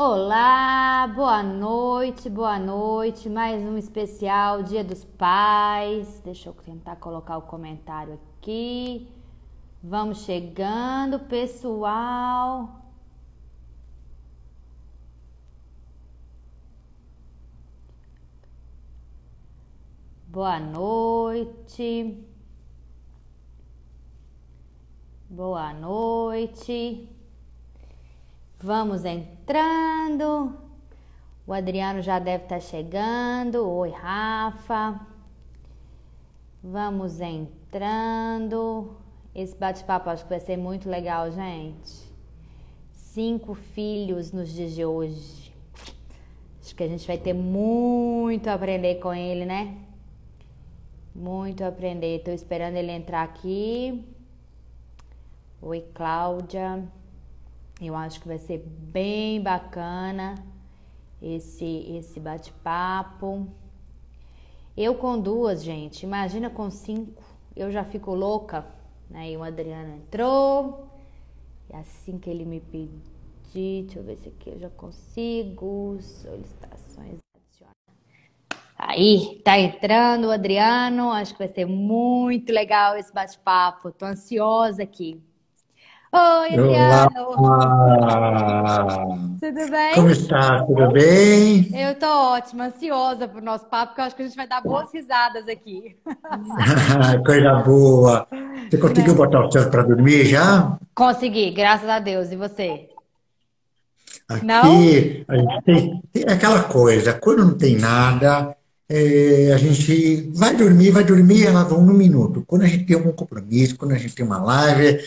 Olá, boa noite, boa noite. Mais um especial Dia dos Pais. Deixa eu tentar colocar o comentário aqui. Vamos chegando, pessoal. Boa noite. Boa noite. Vamos entrando. O Adriano já deve estar chegando. Oi, Rafa. Vamos entrando. Esse bate-papo acho que vai ser muito legal, gente. Cinco filhos nos dias de hoje. Acho que a gente vai ter muito a aprender com ele, né? Muito a aprender. Estou esperando ele entrar aqui. Oi, Cláudia. Eu acho que vai ser bem bacana esse esse bate-papo. Eu com duas, gente, imagina com cinco, eu já fico louca. Aí né? o Adriano entrou, e assim que ele me pedir, deixa eu ver se aqui eu já consigo, solicitações Aí, tá entrando o Adriano, acho que vai ser muito legal esse bate-papo, tô ansiosa aqui. Oi, Adriano! Olá! Tudo bem? Como está? Tudo bem? Eu tô ótima, ansiosa pro nosso papo, porque eu acho que a gente vai dar boas risadas aqui. Coisa boa! Você conseguiu né? botar o senhor para dormir já? Consegui, graças a Deus. E você? Aqui, não? a gente tem, tem aquela coisa, quando não tem nada, é, a gente vai dormir, vai dormir, elas vão no minuto. Quando a gente tem algum compromisso, quando a gente tem uma live,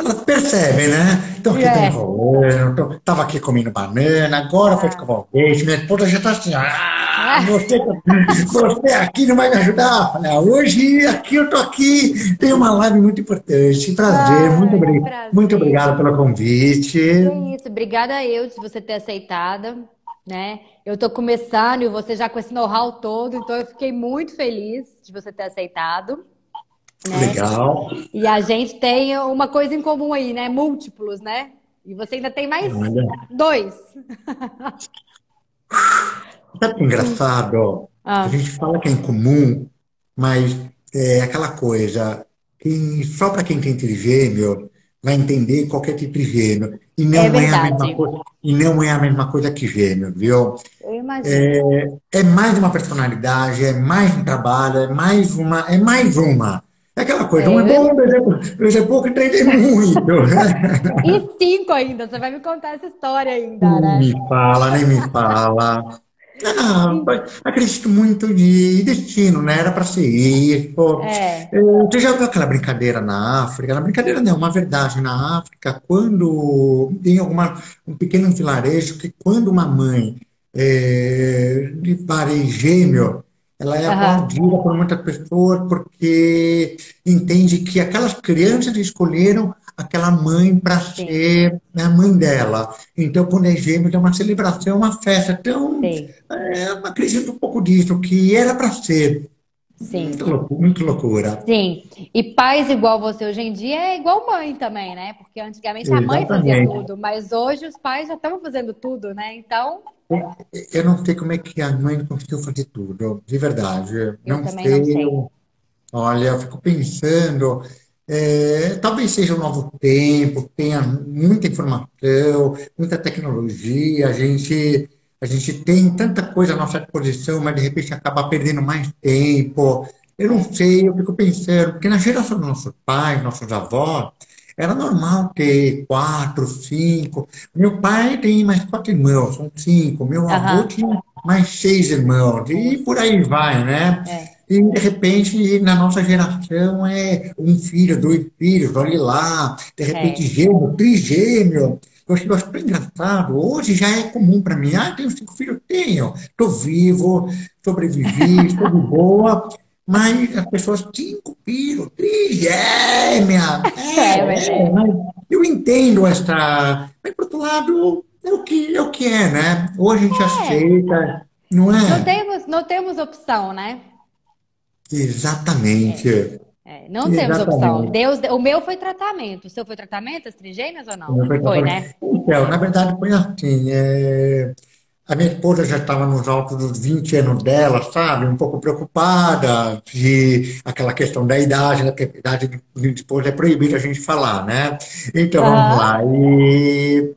ela percebe, né? Então aqui é. enrolando, tava aqui comendo banana, agora foi escovar o dente, minha esposa já tá assim, ah, você, você aqui não vai me ajudar? Falei, ah, hoje aqui eu tô aqui, tem uma live muito importante, prazer, Ai, muito, obrigado, prazer. muito obrigado pelo convite. É isso, obrigada eu de você ter aceitado, né? Eu tô começando e você já com esse know-how todo, então eu fiquei muito feliz de você ter aceitado. Né? Legal. E a gente tem uma coisa em comum aí, né? Múltiplos, né? E você ainda tem mais Olha. dois. Sabe que engraçado? Ah. A gente fala que é em comum, mas é aquela coisa que só para quem tem trigêmeo vai entender qualquer tipo de gêmeo. E não é, é, a mesma coisa, e não é a mesma coisa que gêmeo, viu? Eu imagino. É, é mais uma personalidade, é mais um trabalho, é mais uma, é mais uma. É aquela coisa, é. um é bom, dois é, dois é pouco e três é muito. e cinco ainda, você vai me contar essa história ainda, né? Me fala, nem me fala. Ah, acredito muito de destino, né? Era para ser isso. É. Você já viu aquela brincadeira na África? Na brincadeira não, uma verdade na África, quando tem alguma, um pequeno vilarejo que quando uma mãe é, de parei gêmeo, ela é aplaudida por muitas pessoas porque entende que aquelas crianças escolheram aquela mãe para ser a mãe dela. Então, quando é é uma celebração, uma festa. Então, é, acredito um pouco disso, que era para ser. Sim. Muito, loucura, muito loucura. Sim. E pais igual você hoje em dia é igual mãe também, né? Porque antigamente a mãe fazia tudo, mas hoje os pais já estão fazendo tudo, né? Então. Eu não sei como é que a mãe conseguiu fazer tudo, de verdade. Eu não sei. não sei. Olha, eu fico pensando, é, talvez seja um novo tempo, tenha muita informação, muita tecnologia, a gente, a gente tem tanta coisa à nossa disposição, mas de repente acaba perdendo mais tempo. Eu não sei, eu fico pensando, porque na geração dos nossos pais, nossos avós, era normal ter quatro, cinco. Meu pai tem mais quatro irmãos, são cinco. Meu uhum. avô tinha mais seis irmãos. E por aí vai, né? É. E, de repente, na nossa geração, é um filho, dois filhos, olha lá. De repente, é. gêmeo, trigêmeo. Eu acho, eu acho engraçado. Hoje já é comum para mim. Ah, tenho cinco filhos? Tenho. Estou vivo, sobrevivi, estou de boa. Mas as pessoas, cinco filhos, trigêmea. É, é, é, eu entendo esta. Mas, por outro lado, é o que é, o que é né? Ou a gente é. aceita, não é? Não temos, não temos opção, né? Exatamente. É. É, não temos opção. Deus, o meu foi tratamento. O seu foi tratamento, as trigêmeas ou não? Foi, foi, né? Então, na verdade, foi assim. É... A minha esposa já estava nos altos dos 20 anos dela, sabe? Um pouco preocupada de aquela questão da idade, né? Porque a idade de esposa é proibida a gente falar, né? Então, vamos lá. E,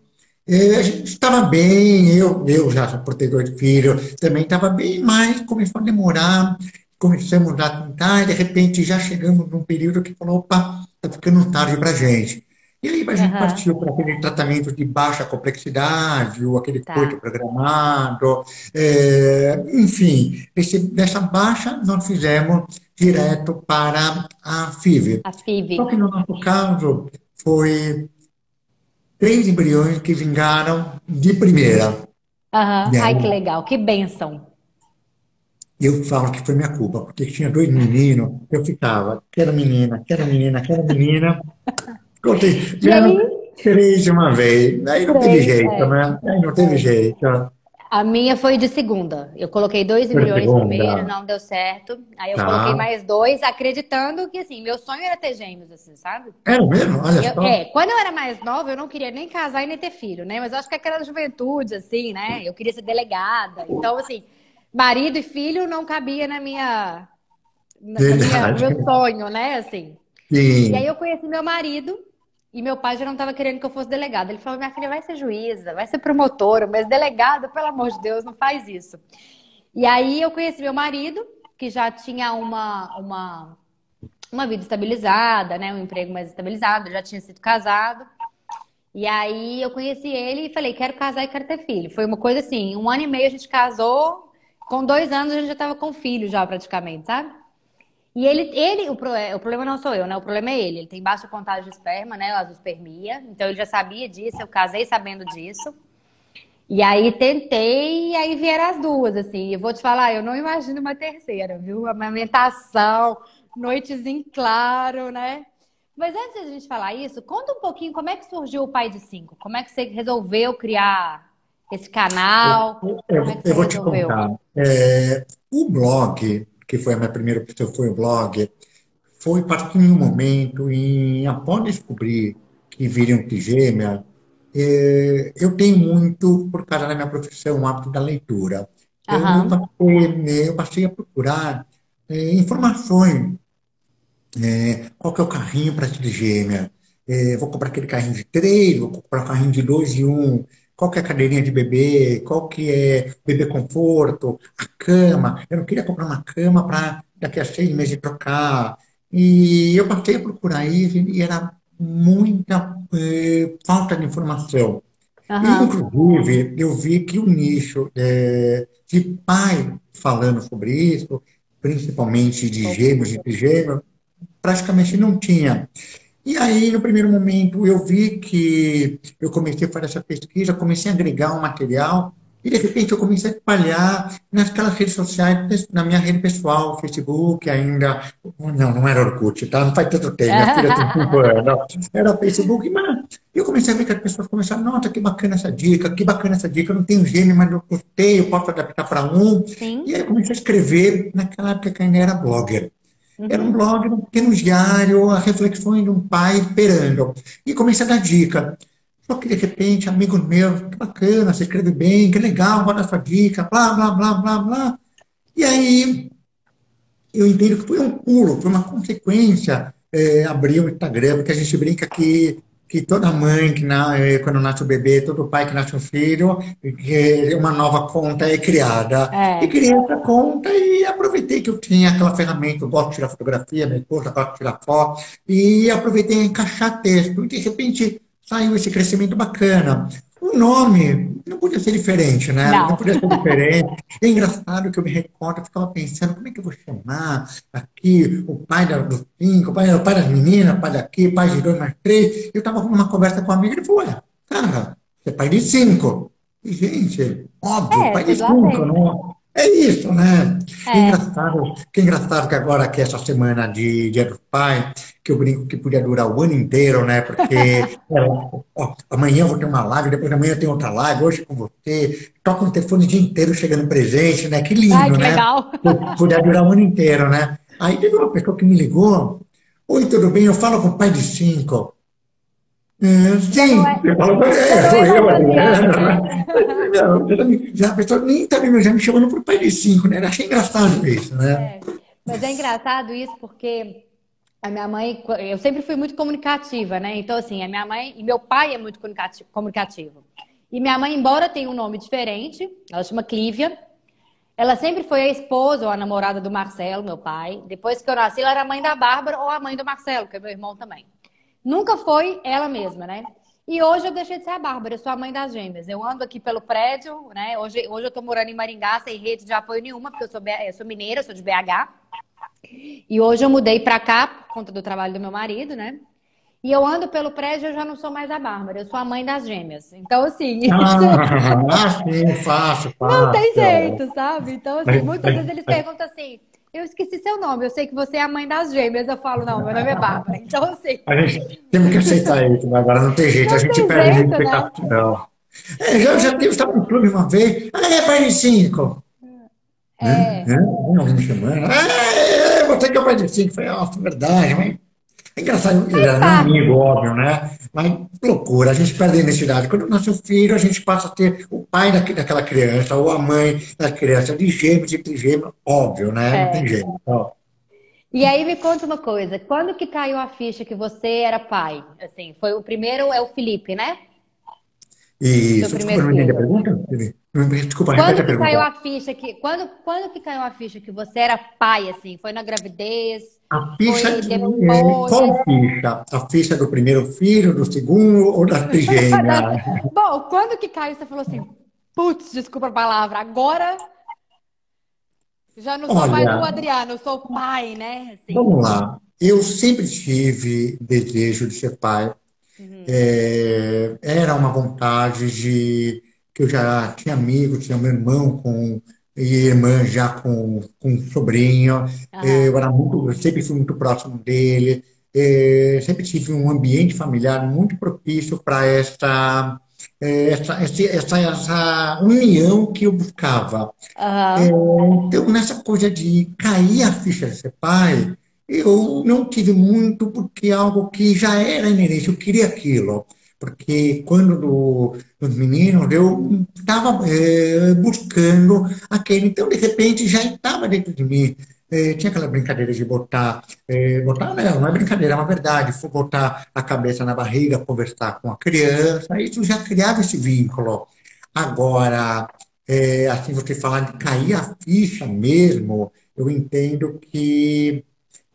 a gente estava bem, eu, eu já sou protetor de filho, também estava bem, mas começou a demorar começamos a tentar e de repente já chegamos num período que falou, opa, está ficando tarde para a gente. E aí a gente uhum. partiu para aquele tratamento de baixa complexidade, ou aquele tá. coito programado, é, enfim, esse, dessa baixa nós fizemos direto para a FIV. A FIV. Só que no nosso caso foi três embriões que vingaram de primeira. Uhum. Ai, que legal, que bênção. Eu falo que foi minha culpa, porque tinha dois meninos, eu ficava, quero menina, quero menina, quero menina. Contei, três de uma vez, aí não teve jeito, é. né? Aí não teve jeito. A minha foi de segunda. Eu coloquei dois milhões primeiro, não deu certo. Aí eu coloquei mais dois, acreditando que, assim, meu sonho era ter gêmeos, assim, sabe? É mesmo? Olha eu, só. É, quando eu era mais nova, eu não queria nem casar e nem ter filho, né? Mas eu acho que aquela juventude, assim, né? Eu queria ser delegada. Então, assim, marido e filho não cabia na minha, na minha meu sonho, né? Assim. Sim. E aí eu conheci meu marido e meu pai já não estava querendo que eu fosse delegada. Ele falou: minha filha vai ser juíza, vai ser promotora, mas delegada, pelo amor de Deus, não faz isso. E aí eu conheci meu marido, que já tinha uma, uma, uma vida estabilizada, né? Um emprego mais estabilizado, já tinha sido casado. E aí eu conheci ele e falei, quero casar e quero ter filho. Foi uma coisa assim, um ano e meio a gente casou, com dois anos a gente já estava com filho já praticamente, sabe? E ele, ele o, o, problema não sou eu, né? O problema é ele. Ele tem baixa contagem de esperma, né? Azospermia. Então ele já sabia disso, eu casei sabendo disso. E aí tentei, e aí vieram as duas, assim. Eu vou te falar, eu não imagino uma terceira, viu? Amamentação, noites em claro, né? Mas antes de a gente falar isso, conta um pouquinho como é que surgiu o Pai de Cinco. Como é que você resolveu criar esse canal? Eu, eu, é eu vou te contar. É, o blog, que foi a minha primeira opção, foi o blog, foi partindo um momento em, após descobrir que viriam trigêmea, é, eu tenho muito, por causa da minha profissão, o hábito da leitura. Uhum. Eu, passei, eu, passei, a procurar é, informações. É, qual que é o carrinho para trigêmea? É, vou comprar aquele carrinho de três, vou comprar um carrinho de dois e um qual que é a cadeirinha de bebê, qual que é bebê conforto, a cama. Eu não queria comprar uma cama para daqui a seis meses trocar. E eu passei a procurar isso e era muita eh, falta de informação. Uhum. Inclusive, eu vi que o nicho eh, de pai falando sobre isso, principalmente de gêmeos e trigêmeos, praticamente não tinha. E aí, no primeiro momento, eu vi que eu comecei a fazer essa pesquisa, comecei a agregar um material, e de repente eu comecei a espalhar naquelas redes sociais, na minha rede pessoal, Facebook ainda. Não, não era Orkut, tá? Não faz tanto tempo, minha filha tem 5 anos. Era Facebook, mas eu comecei a ver que as pessoas começaram, nossa, que bacana essa dica, que bacana essa dica, eu não tenho gênio, mas eu gostei, eu posso adaptar para um. Sim. E aí eu comecei a escrever, naquela época que ainda era blogger. Era um blog, um pequeno diário, a reflexões de um pai perando. E comecei a dar dica. Só que, de repente, amigo meu, que bacana, você escreve bem, que legal, a sua dica, blá, blá, blá, blá, blá. E aí, eu entendo que foi um pulo, foi uma consequência é, abrir o Instagram, porque a gente brinca que que toda mãe que na, eh, quando nasce o bebê, todo pai que nasce um filho, que uma nova conta é criada. É. E criei essa conta e aproveitei que eu tinha aquela ferramenta, eu gosto de tirar fotografia, minha esposa gosta de tirar foto, e aproveitei a encaixar texto. E de repente saiu esse crescimento bacana. O nome não podia ser diferente, né? Não, não podia ser diferente. É engraçado que eu me recordo, eu ficava pensando, como é que eu vou chamar aqui o pai dos cinco, o pai, o pai das meninas, o pai daqui, o pai de dois mais três. Eu estava numa conversa com uma amiga e ele falou, olha, cara, você é pai de cinco. E, gente, óbvio, é, pai de cinco, não, é isso, né? É. Que engraçado, que engraçado que agora que essa semana de Dia do Pai, que eu brinco que podia durar o ano inteiro, né? Porque é, ó, amanhã eu vou ter uma live, depois da manhã tem outra live, hoje com você, toca o telefone o dia inteiro chegando presente, né? Que lindo, Ai, que né? Legal. Podia durar o ano inteiro, né? Aí teve uma pessoa que me ligou Oi, tudo bem? Eu falo com o pai de cinco. É, sim, Não é- eu falo, é, não sou é eu, Adriana. Adriana. Já a pessoa nem tá me, já me chamando por pai de cinco, né? Eu achei engraçado isso, né? É, mas é engraçado isso porque a minha mãe, eu sempre fui muito comunicativa, né? Então, assim, a minha mãe e meu pai é muito comunicati- comunicativo. E minha mãe, embora tenha um nome diferente, ela chama Clívia, ela sempre foi a esposa ou a namorada do Marcelo, meu pai. Depois que eu nasci, ela era a mãe da Bárbara ou a mãe do Marcelo, que é meu irmão também. Nunca foi ela mesma, né? E hoje eu deixei de ser a Bárbara, eu sou a mãe das gêmeas. Eu ando aqui pelo prédio, né? Hoje, hoje eu tô morando em Maringá, sem rede de apoio nenhuma, porque eu sou, eu sou mineira, eu sou de BH. E hoje eu mudei pra cá por conta do trabalho do meu marido, né? E eu ando pelo prédio, eu já não sou mais a Bárbara, eu sou a mãe das gêmeas. Então, assim, Ah, sim, fácil, fácil. não tem jeito, sabe? Então, assim, muitas vezes eles perguntam assim: eu esqueci seu nome, eu sei que você é a mãe das gêmeas. Eu falo, não, meu nome é Bárbara. Então, assim, A gente temos que aceitar isso, né? agora não tem jeito, Não a gente tem perde jeito, né? identificação. É, já, já teve, estava no clube uma vez, ah, é pai de cinco. é. Né? Alguém me chamando, ah, você que é pai de cinco. Eu Falei, nossa, verdade, mas é engraçado, ele era parte. amigo, óbvio, né? Mas loucura, a gente perde a identidade. Quando nasce o filho, a gente passa a ter o pai daque- daquela criança, ou a mãe da criança, de gêmeos e trigêmeos, óbvio, né? Não tem jeito. Ó. E aí me conta uma coisa: quando que caiu a ficha que você era pai? Assim, foi o primeiro é o Felipe, né? Seu desculpa, não entendi a pergunta? Desculpa, Quando a que caiu pergunta. a ficha que quando quando que caiu a ficha que você era pai assim? Foi na gravidez? A ficha Foi de depois? qual ficha? A ficha do primeiro filho, do segundo ou da trigêmea? Bom, quando que caiu você falou assim, putz, desculpa a palavra, agora já não sou mais Olha. o Adriano, eu sou o pai, né? Assim. Vamos lá. Eu sempre tive desejo de ser pai. É, era uma vontade de que eu já tinha amigos, tinha meu irmão com irmã já com, com um sobrinho. Aham. Eu era muito, eu sempre fui muito próximo dele. É, sempre tive um ambiente familiar muito propício para é, essa, esse- essa, essa união que eu buscava. Então, nessa coisa de cair a ficha de ser pai, eu não tive muito, porque é algo que já era inerente, eu queria aquilo. Porque quando do, meninos, eu estava buscando aquele, então, de repente, já estava dentro de mim. Eh, tinha aquela brincadeira de botar, eh, botar não, não é brincadeira, é uma verdade, botar a cabeça na barriga, conversar com a criança, isso já criava esse vínculo. Agora, é, assim, você falar de cair a ficha mesmo, eu entendo que,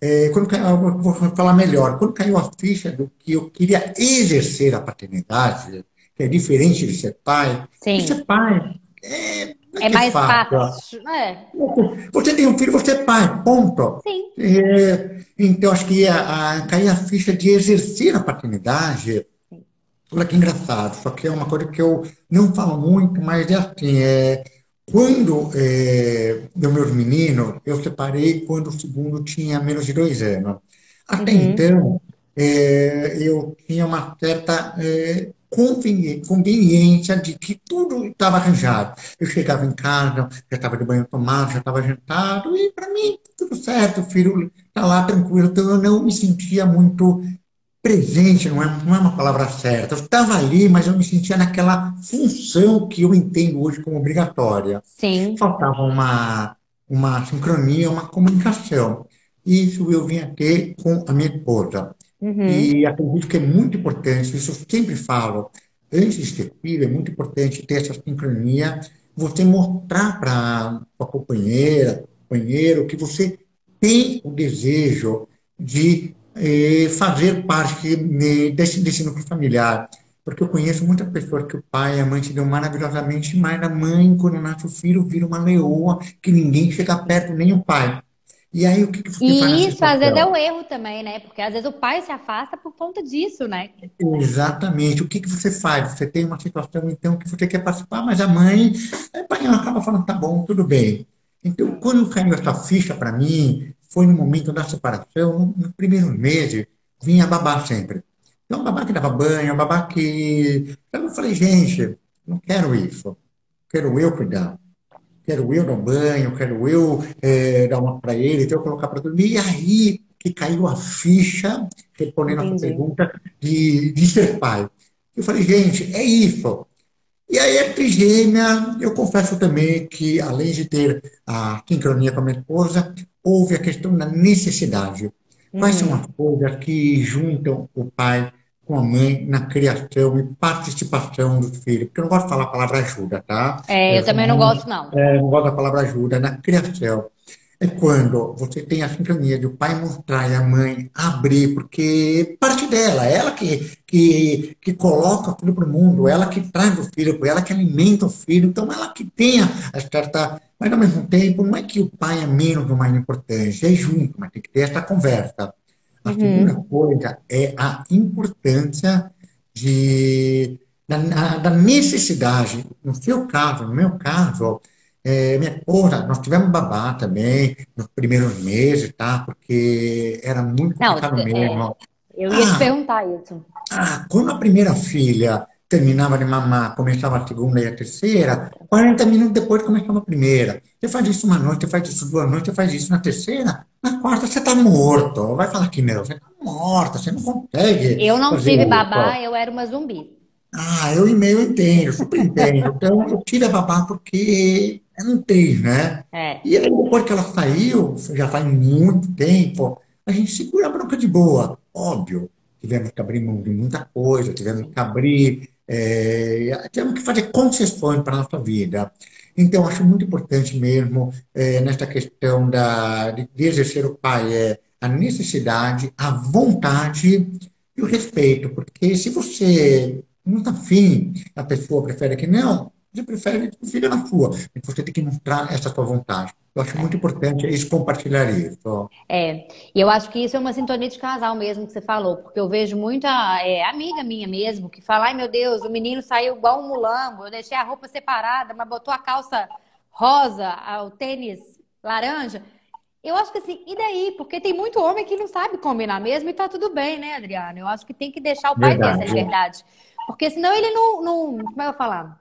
é, quando caiu, vou falar melhor, quando caiu a ficha do que eu queria exercer a paternidade, que é diferente de ser pai, Sim. ser pai é, não É que mais fácil. fácil. É, Você tem um filho, você é pai, ponto. sim. É, então, acho que a, a, cair a ficha de exercer a paternidade, olha que engraçado, só que é uma coisa que eu não falo muito, mas é assim, é, quando é, deu meus meninos, eu separei quando o segundo tinha menos de dois anos. Até Uhum. então, é, eu tinha uma certa é, conveni- conveniência de que tudo estava arranjado. Eu chegava em casa, já estava de banho tomado, já estava jantado, e para mim, tudo certo, o filho está lá tranquilo. Então, eu não me sentia muito presente, não é, não é uma palavra certa. Eu estava ali, mas eu me sentia naquela função que eu entendo hoje como obrigatória. Sim. Faltava uma, uma sincronia, uma comunicação. Isso eu vinha ter com a minha esposa. Uhum. E acredito que é muito importante, isso eu sempre falo, antes de ter filho, é muito importante ter essa sincronia, você mostrar para a companheira, companheiro, que você tem o desejo de eh, fazer parte desse, desse núcleo familiar. Porque eu conheço muitas pessoas que o pai e a mãe se dão maravilhosamente, mas a mãe, quando nasce o filho, vira uma leoa, que ninguém chega perto, nem o pai. E aí, o que que você faz nessa E isso às vezes é o erro também, né? Porque às vezes o pai se afasta por conta disso, né? Exatamente. O que que você faz? Você tem uma situação, então, que você quer participar, mas a mãe, a mãe acaba falando, tá bom, tudo bem. Então, quando caiu essa ficha para mim, foi no momento da separação, no- nos primeiros meses, vinha a babá sempre. Então, a babá que dava banho, a babá que... Então, eu falei, gente, não quero isso. Quero eu cuidar. Quero eu dar banho, quero eu eh, dar uma para ele, então eu colocar para dormir. E aí que caiu a ficha, respondendo a sua pergunta, de, de ser pai. Eu falei, gente, é isso. E aí, a trigêmea, eu confesso também que, além de ter a sincronia com a minha esposa, houve a questão da necessidade. Quais são Uhum. as coisas que juntam o pai com a mãe na criação e participação do filho? Porque eu não gosto de falar a palavra ajuda, tá? É, eu também não gosto, não. É, não gosto da palavra ajuda, na criação. É quando você tem a sincronia de o pai mostrar e a mãe abrir, porque parte dela, ela que, que, que coloca o filho para o mundo, ela que traz o filho, ela que alimenta o filho, então ela que tem a, certa. Mas ao mesmo tempo, não é que o pai é menos ou mais importante, é junto, mas tem que ter essa conversa. A segunda coisa é a importância de, da, da necessidade, no seu caso, no meu caso, é, minha esposa, nós tivemos babá também nos primeiros meses, tá? Porque era muito Não, complicado é, mesmo. eu ia te Ah, perguntar isso. ah, quando a primeira filha terminava de mamar, começava a segunda e a terceira, 40 minutos depois começava a primeira. Você faz isso uma noite, você faz isso duas noites, você faz isso na terceira, na quarta você está morto. Vai falar que não, você está morta, você não consegue Eu não tive babá, eu era uma zumbi. Ah, eu e meio entendo, super entendo. Então, eu tive a babá porque eu não tenho, né? É. E aí, depois que ela saiu, já faz muito tempo, a gente segura a bronca de boa. Óbvio, tivemos que abrir mão de muita coisa, tivemos que abrir, é, tivemos que fazer concessões para a nossa vida. Então, acho muito importante mesmo, é, nesta questão da, de, de exercer o pai, é a necessidade, a vontade e o respeito. Porque se você não está afim, a pessoa prefere que não, você prefere que fique na sua. Você tem que mostrar essa sua vontade. Eu acho muito importante isso, compartilhar isso. É, e eu acho que isso é uma sintonia de casal mesmo que você falou, porque eu vejo muita é, amiga minha mesmo que fala, ai meu Deus, o menino saiu igual um mulambo, eu deixei a roupa separada, mas botou a calça rosa, o tênis laranja. Eu acho que assim, e daí? Porque tem muito homem que não sabe combinar mesmo e tá tudo bem, né, Adriana? Eu acho que tem que deixar o pai ter essa Verdade. liberdade. Porque senão ele não, não, como é que eu falar?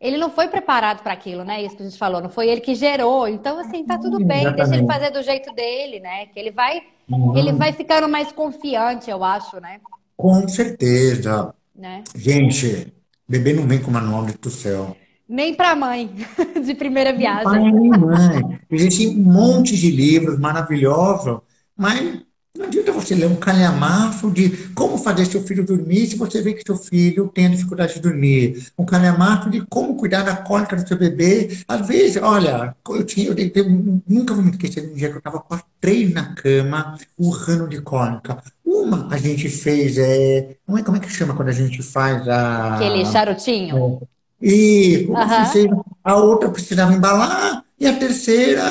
Ele não foi preparado para aquilo, né? Isso que a gente falou, não foi ele que gerou. Então, assim, tá tudo bem, deixa ele Exatamente. fazer do jeito dele, né? Que ele vai, Uhum. ele vai ficando mais confiante, eu acho, né? Com certeza. Né? Gente, bebê não vem com manual do céu. Nem pra mãe de primeira viagem. nem mãe. Existem um monte de livros maravilhosos, mas não adianta você ler um calhamaço de como fazer seu filho dormir se você vê que seu filho tem dificuldade de dormir. Um calhamaço de como cuidar da cólica do seu bebê. Às vezes, olha, eu tinha, eu, eu nunca vou me esquecer de um dia que eu estava com as três na cama, urrando de cólica. Uma a gente fez, é, não é como é que chama quando a gente faz a Aquele charutinho. e como Aham. fizeram, a outra precisava embalar e a terceira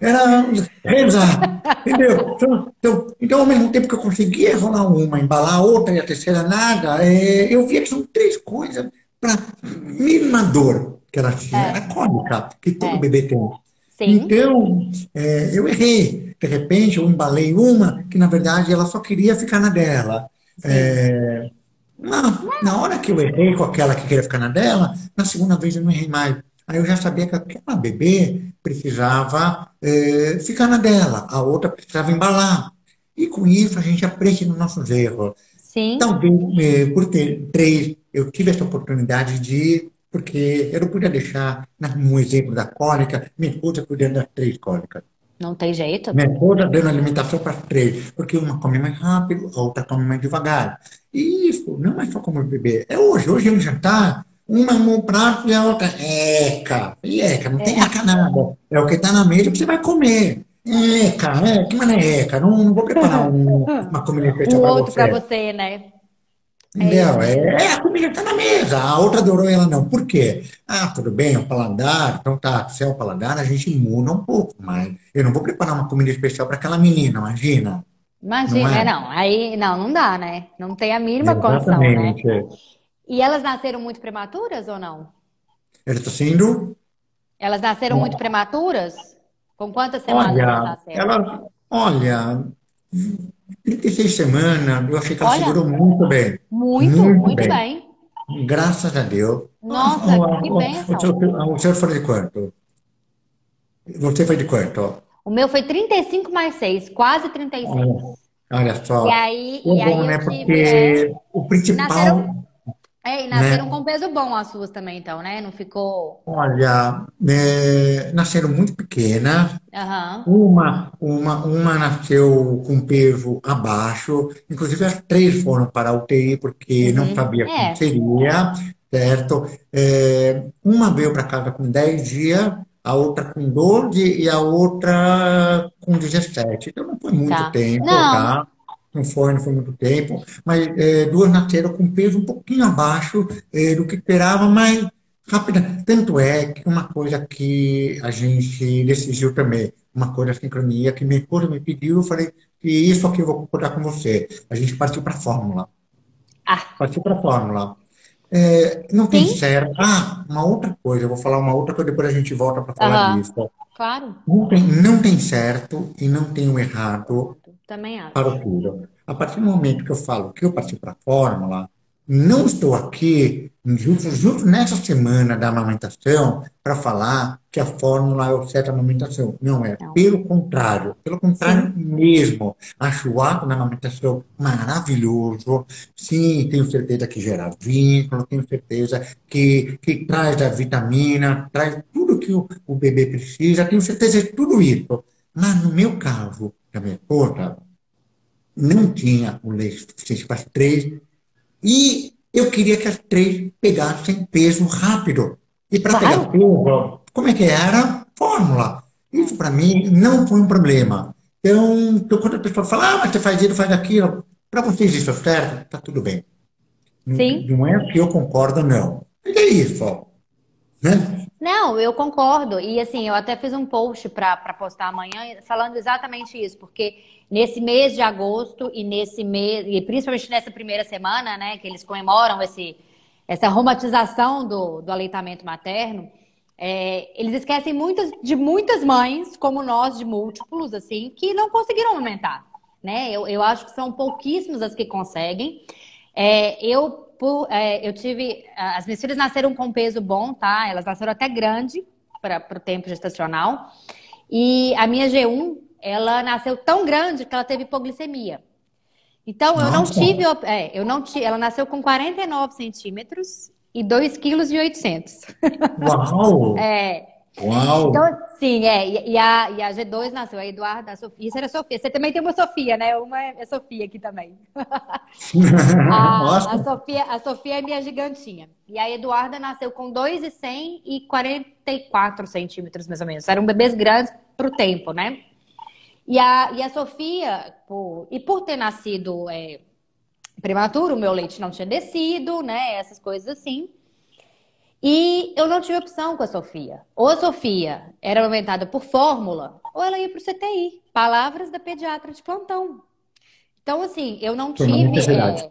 era rezar, entendeu? Então, então, então, ao mesmo tempo que eu conseguia rolar uma, embalar a outra e a terceira nada, é, eu via que são três coisas para mínima dor que ela tinha, É. era cólica, que todo É. bebê tem. Sim. Então, é, eu errei. De repente, eu embalei uma que, na verdade, ela só queria ficar na dela. É, na, na hora que eu errei com aquela que queria ficar na dela, na segunda vez eu não errei mais. Aí eu já sabia que aquela bebê precisava é, ficar na dela, a outra precisava embalar. E com isso a gente aprende nos nossos erros. Sim. Talvez eh, por ter três, eu tive essa oportunidade de, porque eu não podia deixar, no exemplo da cólica, minha esposa cuidando das três cólicas. Não tem jeito. Minha esposa dando alimentação para três, porque uma come mais rápido, a outra come mais devagar. E isso não é só como bebê, é hoje. Hoje é um jantar, uma mão prato e a outra eca. Eca, não tem eca nada. É o que está na mesa que você vai comer. Eca, é, que mané eca? Não, não vou preparar um- uma comida especial para outro pra você. você, né? Entendeu? mesmo. É, a comida está na mesa, a outra adorou ela não. Por quê? Ah, tudo bem, o paladar, então tá, se é o paladar, a gente muda um pouco, mas eu não vou preparar uma comida especial para aquela menina, imagina. Imagina, Não é? é, não. Aí, não, não dá, né? Não tem a mínima condição, né? E elas nasceram muito prematuras ou não? Está sendo, Elas nasceram muito prematuras? Com quantas semanas elas olha, nasceram? ela, olha, 36 semanas, eu achei que ela Olha. segurou muito bem, Muito, muito muito bem. bem. graças a Deus. Nossa, O- que o- bênção. O senhor, o senhor foi de quanto? Você foi de quanto? O meu foi 35 mais 6, quase 36. Olha, olha só. E aí, e aí bom, eu né? Porque é, o principal, nasceram, é, e nasceram né? com peso bom as suas também, então, né? Não ficou. Olha, é, nasceram muito pequenas. Aham. Uma, uma, uma nasceu com peso abaixo, inclusive as três foram para a UTI porque não Uhum. sabia como É. seria, certo? É, uma veio para casa com 10 dias, a outra com 12 e a outra com 17. Então não foi muito Tá. tempo, Não. tá? Não foi, não foi muito tempo, mas é, duas nasceram com peso um pouquinho abaixo é, do que esperava, mas rápida. Tanto é que uma coisa que a gente decidiu também, uma coisa da sincronia que minha esposa me pediu, eu falei que isso aqui eu vou concordar com você. A gente partiu para a fórmula. Ah, Partiu para a fórmula. É, não tem sim? certo. Ah, uma outra coisa, eu vou falar uma outra coisa, depois a gente volta para falar Aham. disso. Claro. Não tem, não tem certo e não tem o errado Também acho. para o. A partir do momento que eu falo que eu parti para a fórmula, não estou aqui justo, justo nessa semana da amamentação para falar que a fórmula é o certo da amamentação. Não é. Não. Pelo contrário. Pelo contrário Sim. mesmo. Acho o ato da amamentação maravilhoso. Sim, tenho certeza que gera vínculo, tenho certeza que, que traz a vitamina, traz tudo que o, o bebê precisa, tenho certeza de tudo isso. Mas no meu caso, da minha esposa, não tinha o leite suficiente para as três e eu queria que as três pegassem peso rápido. E para pegar peso, como é que era? Fórmula. Isso para mim não foi um problema. Então, então, quando a pessoa fala, ah, mas você faz isso, faz aquilo, para vocês isso é certo, tá tudo bem. Não, Sim. não é que eu concordo, não. E é isso, ó. Né? Não, eu concordo. E assim, eu até fiz um post para postar amanhã falando exatamente isso, porque nesse mês de agosto e nesse mês, e principalmente nessa primeira semana, né, que eles comemoram esse, essa romantização do, do aleitamento materno, é, eles esquecem muitas, de muitas mães, como nós, de múltiplos, assim, que não conseguiram amamentar, né? Eu, eu acho que são pouquíssimas as que conseguem. É, eu, por- é, eu tive. As minhas filhas nasceram com peso bom, tá? Elas nasceram até grande para o tempo gestacional. E a minha G1, ela nasceu tão grande que ela teve hipoglicemia. Então, eu não Nossa. tive. É, eu não tive. Ela nasceu com 49 centímetros e 2,8 kg. Uau! É. Uau! Então, sim, é. E, a, e a G2 nasceu, a Eduarda, a Sofia. Isso era a Sofia. Você também tem uma Sofia, né? Uma é é Sofia aqui também. A, a Sofia, a Sofia é minha gigantinha. E a Eduarda nasceu com 2,100 e 44 centímetros, mais ou menos. Eram bebês grandes pro tempo, né? E a, e a Sofia, por, e por ter nascido é, prematuro, o meu leite não tinha descido, né? Essas coisas assim. E eu não tive opção com a Sofia. Ou a Sofia era amamentada por fórmula, ou ela ia para o CTI. Palavras da pediatra de plantão. Então, assim, eu não tive. é,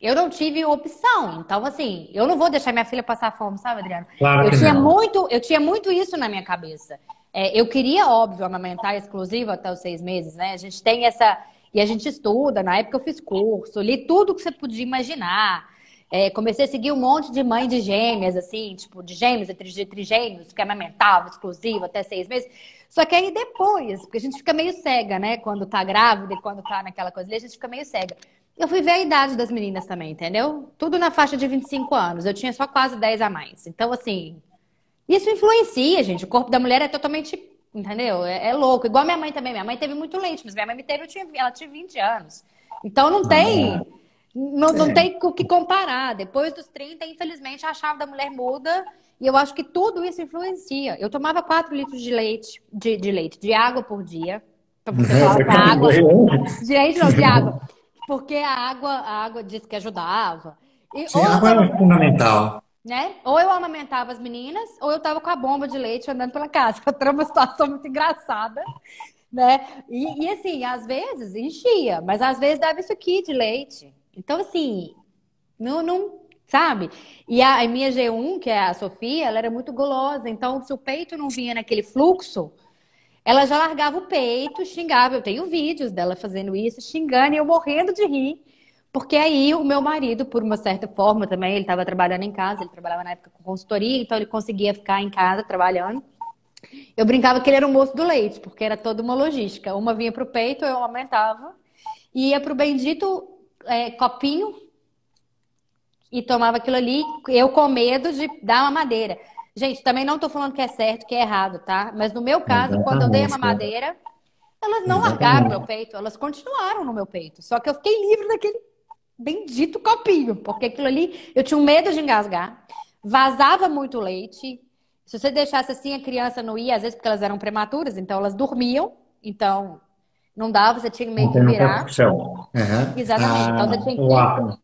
eu não tive opção. Então, assim, eu não vou deixar minha filha passar fome, sabe, Adriano? claro Eu que tinha não. muito, eu tinha muito isso na minha cabeça. É, eu queria, óbvio, amamentar exclusivo até os seis meses, né? A gente tem essa. E a gente estuda, na época eu fiz curso, li tudo que você podia imaginar. É, comecei a seguir um monte de mãe de gêmeas, assim, tipo, de gêmeos e tri- de trigêmeos, que amamentavam exclusivo até seis meses. Só que aí depois, porque a gente fica meio cega, né? Quando tá grávida e quando tá naquela coisa ali, a gente fica meio cega. Eu fui ver a idade das meninas também, entendeu? Tudo na faixa de 25 anos. Eu tinha só quase 10 a mais. Então, assim, isso influencia, gente. O corpo da mulher é totalmente, entendeu? É, é louco. Igual minha mãe também. Minha mãe teve muito leite, mas minha mãe me teve, eu tinha, ela tinha 20 anos. Então não tem, não, não É. tem o que comparar. Depois dos 30, infelizmente, a chave da mulher muda. E eu acho que tudo isso influencia. Eu tomava 4 litros de leite, de, de leite, de água por dia. A água. De leite não, de água. Porque a água, a água disse que ajudava. E, Sim, ou água é fundamental. né? Ou eu amamentava as meninas, ou eu tava com a bomba de leite andando pela casa. Outra uma situação muito engraçada, né? E, e, assim, às vezes enchia, mas às vezes dava isso aqui de leite. Então, assim, não, não sabe? E a, a minha G1, que é a Sofia, ela era muito gulosa. Então, se o peito não vinha naquele fluxo, ela já largava o peito, xingava. Eu tenho vídeos dela fazendo isso, xingando, e eu morrendo de rir. Porque aí o meu marido, por uma certa forma também, ele estava trabalhando em casa, ele trabalhava na época com consultoria, então ele conseguia ficar em casa trabalhando. Eu brincava que ele era o moço do leite, porque era toda uma logística. Uma vinha pro peito, eu aumentava, e ia pro bendito é, copinho e tomava aquilo ali, eu com medo de dar uma madeira. Gente, também não tô falando que é certo, que é errado, tá? Mas no meu caso, Exatamente, quando eu dei a mamadeira, elas não Exatamente. largaram meu peito, elas continuaram no meu peito. Só que eu fiquei livre daquele bendito copinho, porque aquilo ali, eu tinha um medo de engasgar, vazava muito leite. Se você deixasse assim, a criança não ia, às vezes porque elas eram prematuras, então elas dormiam, então não dava, você tinha meio que Não tem virar. Aham. Exatamente. Então você Ah, tinha que- uau.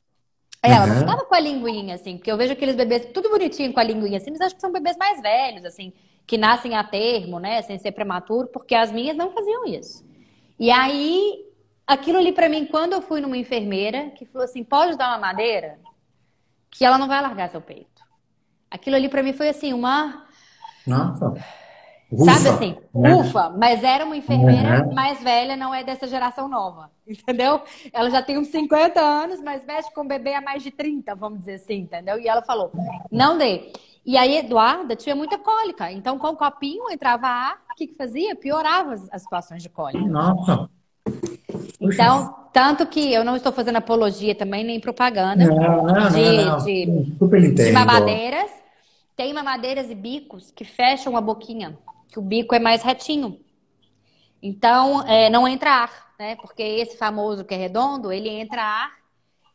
É, ela não Uhum. ficava com a linguinha, assim, porque eu vejo aqueles bebês tudo bonitinho com a linguinha, assim, mas acho que são bebês mais velhos, assim, que nascem a termo, né, sem ser prematuro, porque as minhas não faziam isso. E aí, aquilo ali pra mim, quando eu fui numa enfermeira, que falou assim, pode dar uma madeira, que ela não vai largar seu peito. Aquilo ali pra mim foi assim, uma, Nossa. Sabe Ufa, assim, né? ufa, mas era uma enfermeira Uhum. mais velha, não é dessa geração nova, entendeu? Ela já tem uns 50 anos, mas mexe com bebê há mais de 30, vamos dizer assim, entendeu? E ela falou, não dê. E aí, Eduarda tinha muita cólica, então com o copinho entrava ar, o que que fazia? Piorava as, as situações de cólica. Nossa. Puxa. Então, tanto que eu não estou fazendo apologia também, nem propaganda Não, não, de, não. de de entendo. mamadeiras. Tem mamadeiras e bicos que fecham a boquinha, que o bico é mais retinho. Então, é, não entra ar, né? Porque esse famoso que é redondo, ele entra ar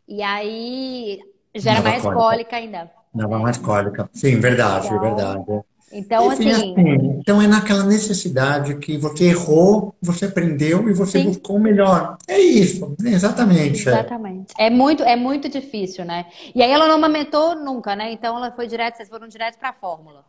e aí gera Dava mais cólica. cólica ainda. Dava mais cólica. Sim, verdade, Então, verdade. Então, Enfim, assim, assim, então é naquela necessidade que você errou, você aprendeu e você Sim. buscou o melhor. É isso, exatamente. exatamente. É muito, é muito difícil, né? E aí ela não amamentou nunca, né? Então ela foi direto, vocês foram direto pra fórmula.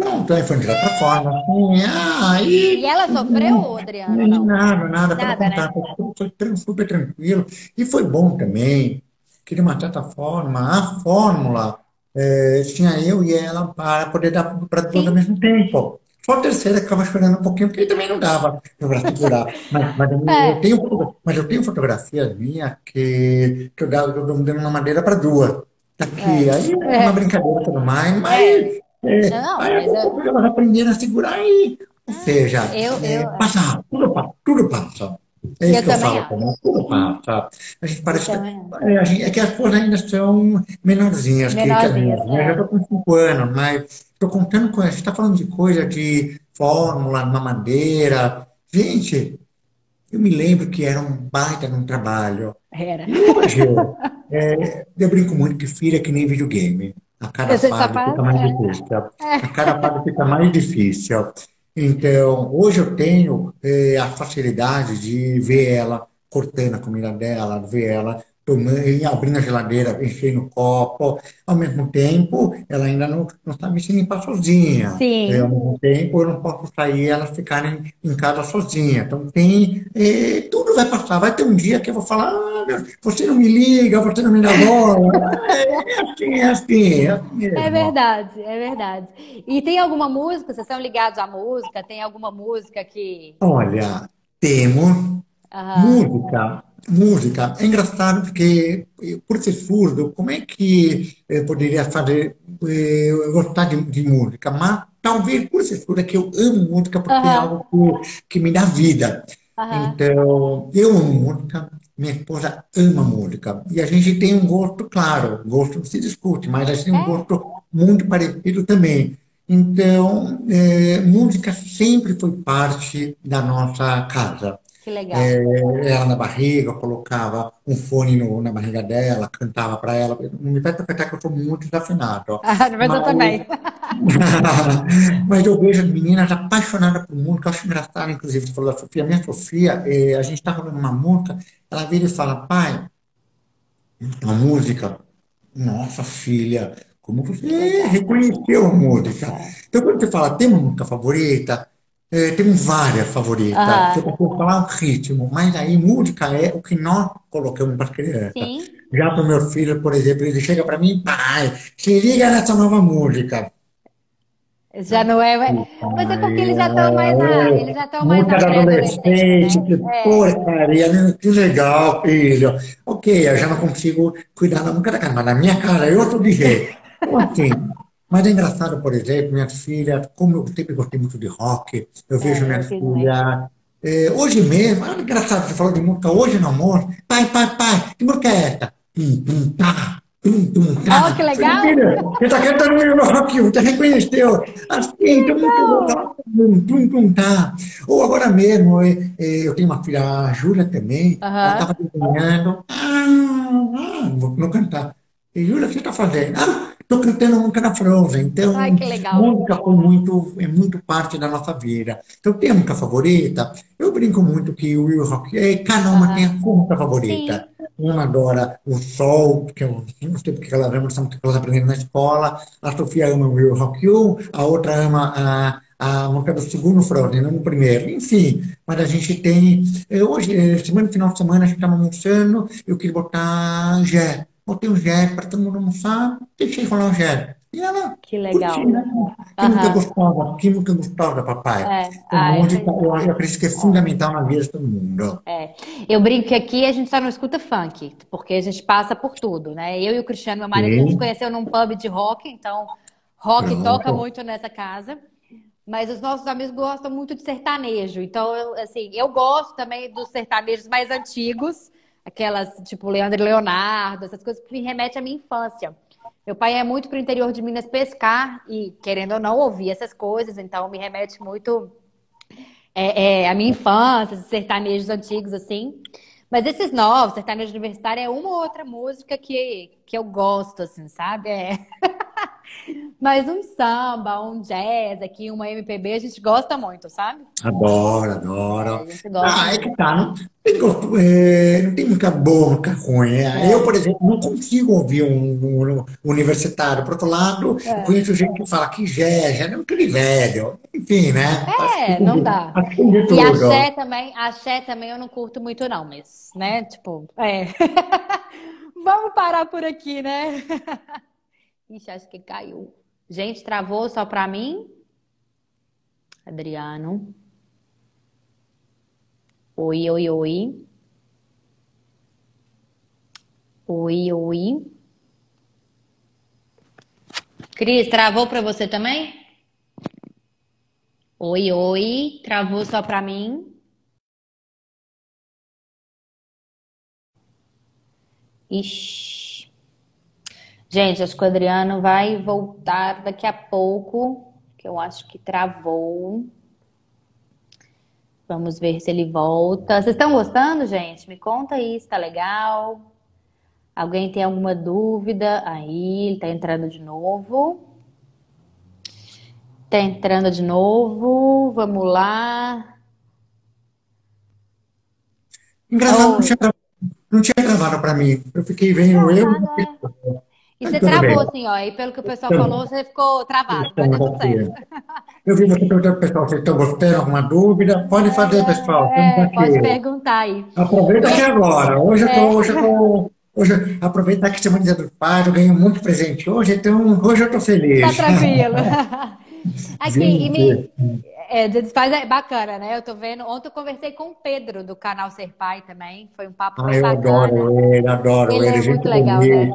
Pronto, aí foi direto para fora. Assim, ah, e E ela sofreu, Adriana? Não. Nada, nada, pelo Nada, né? foi, foi super tranquilo e foi bom também, que de uma certa forma, a fórmula eh, tinha eu e ela para poder dar para todos ao mesmo tempo. Só a terceira que ficava chorando um pouquinho, porque também não dava para segurar. Mas, mas, eu, É. eu tenho, mas eu tenho fotografias minhas que, que eu dava uma madeira para duas. Aqui, aí é uma brincadeira e tudo mais, mas É. é, Não, aí mas eu- elas aprenderam a segurar e, ou seja, eu- é, eu- passa, tudo passa, tudo passa. É Eu isso que eu falo também, tudo passa. A gente parece Eu que, é, a gente- é que as coisas ainda são menorzinhas que, que as Menorzinhas, minhas. Eu já é. estou com cinco anos, mas estou contando com a gente está falando de coisa de fórmula, mamadeira. Gente, eu me lembro que era um baita de um trabalho. Era. E hoje, é, eu brinco muito que filho é que nem videogame. A sapato, fica mais é. difícil. A cada fase fica mais difícil. Então, hoje eu tenho eh, a facilidade de ver ela cortando a comida dela, ver ela tomando, abrindo a geladeira, enchendo o copo. Ao mesmo tempo, ela ainda não, não sabe se limpar sozinha. Sim. Eh, ao mesmo tempo, eu não posso sair e elas ficarem em casa sozinha. Então, tem, eh, tudo vai passar. Vai ter um dia que eu vou falar, ah, meu, você não me liga, você não me dá bola. É assim, é assim, é assim mesmo. É verdade, é verdade. E tem alguma música, vocês são ligados à música? Tem alguma música que. Olha, temos Aham. música. Música. É engraçado porque, eh, por ser surdo, como é que eu poderia fazer eh, gostar de, de música? Mas talvez por ser surdo é que eu amo música porque é Aham. algo que, me dá vida. Aham. Então, eu amo música, minha esposa ama música. E a gente tem um gosto, claro, gosto não se discute, mas a gente tem um É. gosto muito parecido também. Então, eh, música sempre foi parte da nossa casa. Que legal. É, ela na barriga, eu colocava um fone no- na barriga dela, cantava para ela. Não me vai interpretar que eu sou muito desafinado. Ah, mas eu Mas- também. Mas eu vejo as meninas apaixonadas por música. Eu acho engraçado, inclusive, você falou da Sofia. Minha Sofia, eh, a gente está rolando uma música, ela vira e fala, pai, uma música. Nossa, filha, como você reconheceu a música? Então, quando você fala, tem uma música favorita? Eh, temos várias favoritas. Aham. Eu consigo falar um ritmo, mas aí música é o que nós colocamos para as crianças. Sim. Já para o meu filho, por exemplo, ele chega para mim, pai, se liga nessa nova música. Já não é. Mas é porque eles já estão mais na. Eles já estão mais na adolescente, né? que É. porcaria, né? que legal, filho. Ok, eu já não consigo cuidar da música da casa, mas na minha casa eu sou de jeito. Então, assim, Mas é engraçado, por exemplo, minha filha, como eu sempre gostei muito de rock, eu vejo É, minha filha. é, hoje mesmo, ah, engraçado, você falou de música hoje no almoço. Pai, pai, pai, que música é essa? Tum, tum, tá, tum, tum, tá. Oh, que legal! você está cantando meu rock, você reconheceu. Assim, tum, tá, tum, tum, tum, tá. Ou agora mesmo, é, é, eu tenho uma filha, a Júlia também, ela Aham. estava desenhando. Ah, ah, vou, vou cantar. E Júlia, o que você está fazendo? Ah, estou cantando música da Frozen. Então, Ai, música foi muito, é muito parte da nossa vida. Então, tem a música favorita? Eu brinco muito que o Will Rock, é, cada uma tem a sua música Sim. favorita. Uma adora o Sol, que eu não sei porque ela ama essa música que elas aprenderam na escola. A Sofia ama o Will Rock You, a outra ama a, a música do segundo Frozen, não do primeiro. Enfim, mas a gente tem. eh, Hoje, eh, semana, final de semana, a gente estava almoçando, eu queria botar Gé. Botei o Gé para todo mundo almoçar, deixei rolar o Gé. E ela Que legal. curtiu, né? Que Aham. gostosa, que gostosa, papai. É. Ai, música, foi- eu, eu acredito que é fundamental na vida de todo mundo. É. Eu brinco que aqui a gente só não escuta funk, porque a gente passa por tudo, né? Eu e o Cristiano, meu marido, a gente se Sim, conheceu num pub de rock, então rock toca pronto. muito nessa casa. Mas os nossos amigos gostam muito de sertanejo. Então, eu, assim, eu gosto também dos sertanejos mais antigos, aquelas tipo Leandro e Leonardo, essas coisas que me remetem à minha infância. Meu pai é muito pro interior de Minas pescar e, querendo ou não, ouvir essas coisas, então me remete muito é, é, à minha infância, esses sertanejos antigos, assim. Mas esses novos, sertanejo universitário, é uma ou outra música que, que eu gosto, assim, sabe? É. Mas um samba, um jazz aqui, uma MPB, a gente gosta muito, sabe? Adoro, É, adoro. a gente gosta Ah, é que tá, não tem, é, não tem música boa, música ruim. É, Eu, É, por exemplo, não consigo ouvir um, um universitário. Por outro lado, é. conheço gente que fala que não é aquele velho. Enfim, né? Que É, não dá. tem de E tudo. axé também, axé também eu não curto muito não, mas, né, tipo, é. Vamos parar por aqui, né? Ixi, acho que caiu. Gente, travou só pra mim? Adriano. Oi, oi, oi. Oi, oi. Cris, travou pra você também? Oi, oi. Travou só pra mim? Ixi. Gente, acho que o Adriano vai voltar daqui a pouco, que eu acho que travou. Vamos ver se ele volta. Vocês estão gostando, gente? Me conta aí se tá legal. Alguém tem alguma dúvida? Aí, ele tá entrando de novo. Tá entrando de novo. Vamos lá. Engraçado, não tinha, gra- não tinha gravado pra mim. Eu fiquei vendo eu é. E Mas você travou bem. assim, ó. E pelo que o pessoal Então, falou, você ficou travado. Dar estamos tudo certo. Eu vi você perguntando pro pessoal se estão gostando, alguma dúvida? Pode fazer, pessoal. Estamos É, pode perguntar aí. Aproveita que é agora. Hoje eu tô, É, hoje eu tô, hoje, aproveitar que semana do pai, eu ganho muito presente hoje, então hoje eu tá feliz. tranquilo. Aqui, e me. É, dos Pais é bacana, né? Eu tô vendo. Ontem eu conversei com o Pedro do canal Ser Pai também. Foi um papo ah, eu bacana. adoro ele, adoro Ele ele, é muito legal, né?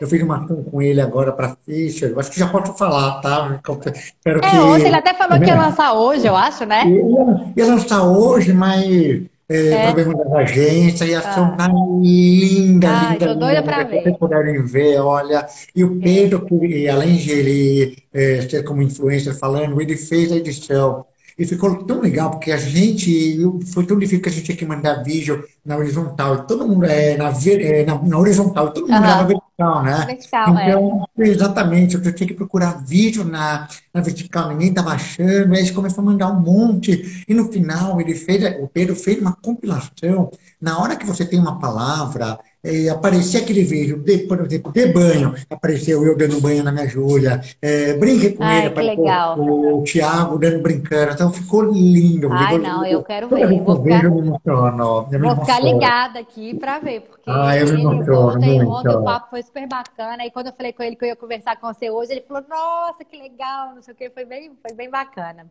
Eu fiz uma com ele agora para Fischer, eu acho que já posso falar, tá? Espero É, ontem ele que. até falou que ia lançar hoje, eu acho, né? Ia, ia lançar hoje, mas é, É. problema da agência e a ação Ah. linda, Ai, linda, tô linda, doida linda. Vocês ver. puderem ver, olha. E o Pedro, que além de ele é, ser como influencer falando, ele fez a edição. E ficou tão legal, porque a gente, foi tão difícil que a gente tinha que mandar vídeo na horizontal. Todo mundo, é, na, é, na, na horizontal, todo mundo grava Aham. vertical, né? Vertical, é. Então, exatamente, eu tinha que procurar vídeo na, na vertical, ninguém estava achando, aí a gente começou a mandar um monte, e no final ele fez, o Pedro fez uma compilação, na hora que você tem uma palavra, eh, aparecia aquele vídeo, de, por exemplo, de banho, apareceu eu dando banho na minha Júlia, eh, brinquei com ele, Ai, que apareceu legal. o Thiago dando brincando, então ficou lindo, Ai, ficou não, eu quero Toda ver. que Vou vejo, ficar, eu me emociono, me vou ficar ligada aqui pra ver, porque Ah, eu me ele emociono ontem, ontem o muito. papo foi super bacana. E quando eu falei com ele que eu ia conversar com você hoje, ele falou: Nossa, que legal, não sei o que, foi bem, foi bem bacana.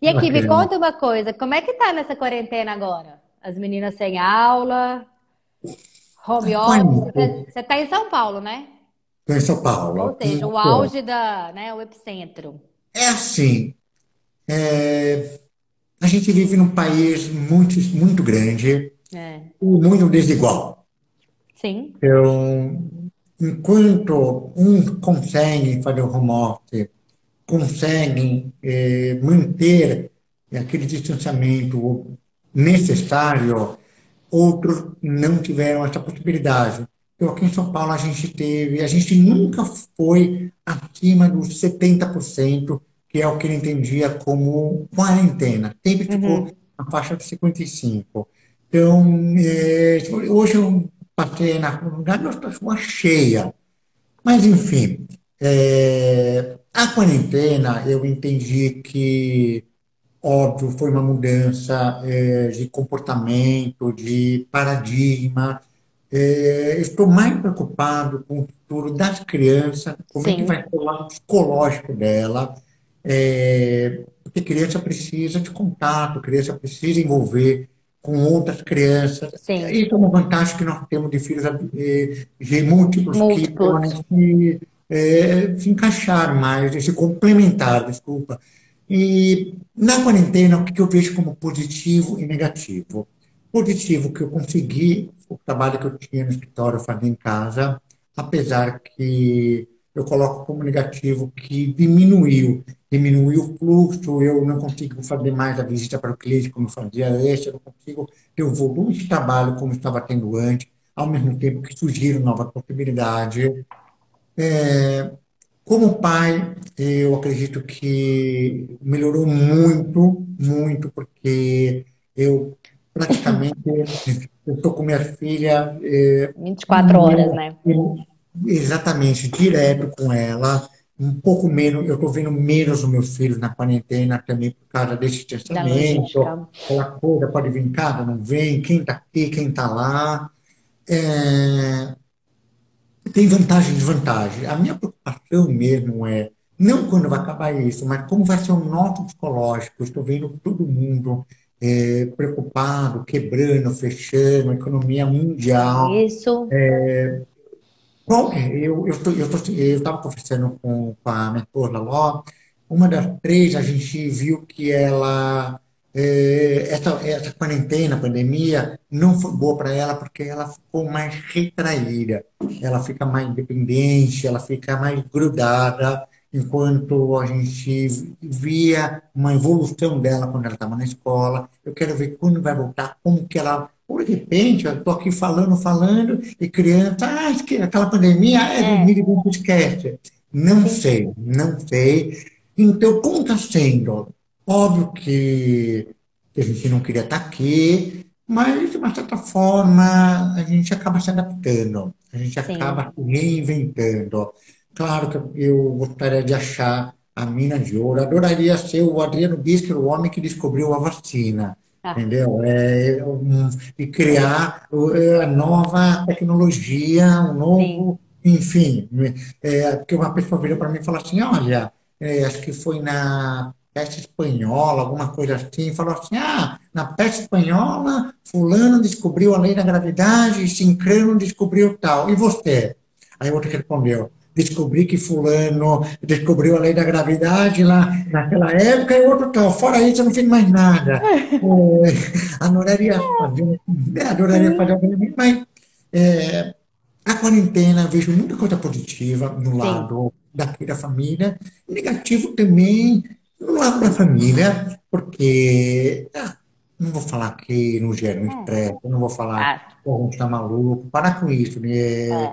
E aqui, me Bacana. conta uma coisa: como é que tá nessa quarentena agora? As meninas sem aula, home office. Olha, Você, você tá em São Paulo, né? Estou em São Paulo. Ou seja, o auge da, né, o epicentro. É assim, é, a gente vive num país muito, muito grande É. muito desigual. Sim. Então, enquanto uns conseguem fazer o home office, conseguem eh, manter aquele distanciamento necessário, outros não tiveram essa possibilidade. Então, aqui em São Paulo, a gente teve, a gente nunca foi acima dos 70%, que é o que ele entendia como quarentena. Sempre ficou na faixa de 55%. Então, eh, hoje eu passei na comunidade, estamos uma cheia. Mas, enfim, é, a quarentena, eu entendi que, óbvio, foi uma mudança é, de comportamento, de paradigma. É, estou mais preocupado com o futuro das crianças, como é que Sim. vai ser o lado psicológico dela, é, porque criança precisa de contato, criança precisa envolver com outras crianças. Sim. Isso é uma vantagem que nós temos de filhos de múltiplos que Múltiplos. podem se, eh, se encaixar mais, se complementar, desculpa. E na quarentena, o que eu vejo como positivo e negativo? Positivo que eu consegui o trabalho que eu tinha no escritório fazer em casa, apesar que eu coloco como negativo que diminuiu, diminuiu o fluxo, eu não consigo fazer mais a visita para o cliente como fazia antes, eu não consigo ter o volume de trabalho como estava tendo antes, ao mesmo tempo que surgiram novas possibilidades. É, como pai, eu acredito que melhorou muito, muito, porque eu praticamente eu estou com minha filha é, 24 horas, né? exatamente direto com ela, um pouco menos, eu estou vendo menos os meus filhos na quarentena também por causa desse logística. aquela coisa, pode vir em casa, não vem, quem está aqui, quem está lá. É, tem vantagem e desvantagem. A minha preocupação mesmo é, não quando vai acabar isso, mas como vai ser o nosso psicológico. Eu estou vendo todo mundo é, preocupado, quebrando, fechando, a economia mundial. Isso. É? Eu eu tô, eu tô, eu estava conversando com, com a minha esposa Ló, uma das três a gente viu que ela eh, essa, essa quarentena, pandemia, não foi boa para ela porque ela ficou mais retraída, ela fica mais independente, ela fica mais grudada, enquanto a gente via uma evolução dela quando ela estava na escola. Eu quero ver quando vai voltar, como que ela. Por de repente, eu estou aqui falando, falando, e criança, ah, aquela pandemia é É. dormir e esquece. Não sei, não sei. Então, como está sendo? Óbvio que a gente não queria estar aqui, mas, de uma certa forma, a gente acaba se adaptando, a gente Sim. acaba reinventando. Claro que eu gostaria de achar a mina de ouro, adoraria ser o Adriano Bisque, o homem que descobriu a vacina, Ah. entendeu? É, um, e criar uh, a nova tecnologia, um novo, enfim. É, porque uma pessoa virou para mim e falou assim: olha, é, acho que foi na peste espanhola, alguma coisa assim, falou assim: ah, na peste espanhola, Fulano descobriu a lei da gravidade, Sincrano descobriu tal. E você? Aí outro respondeu: descobri que Fulano descobriu a lei da gravidade lá naquela época e outro tal. Fora isso, eu não fiz mais nada. É, adoraria fazer, é, adoraria fazer alguma mas é, a quarentena, vejo muita coisa positiva no Sim. lado daqui da família, negativo também no lado da família, porque ah, não vou falar que não gera um É. estresse, não vou falar Ah, que a gente está maluco, parar com isso, né? é.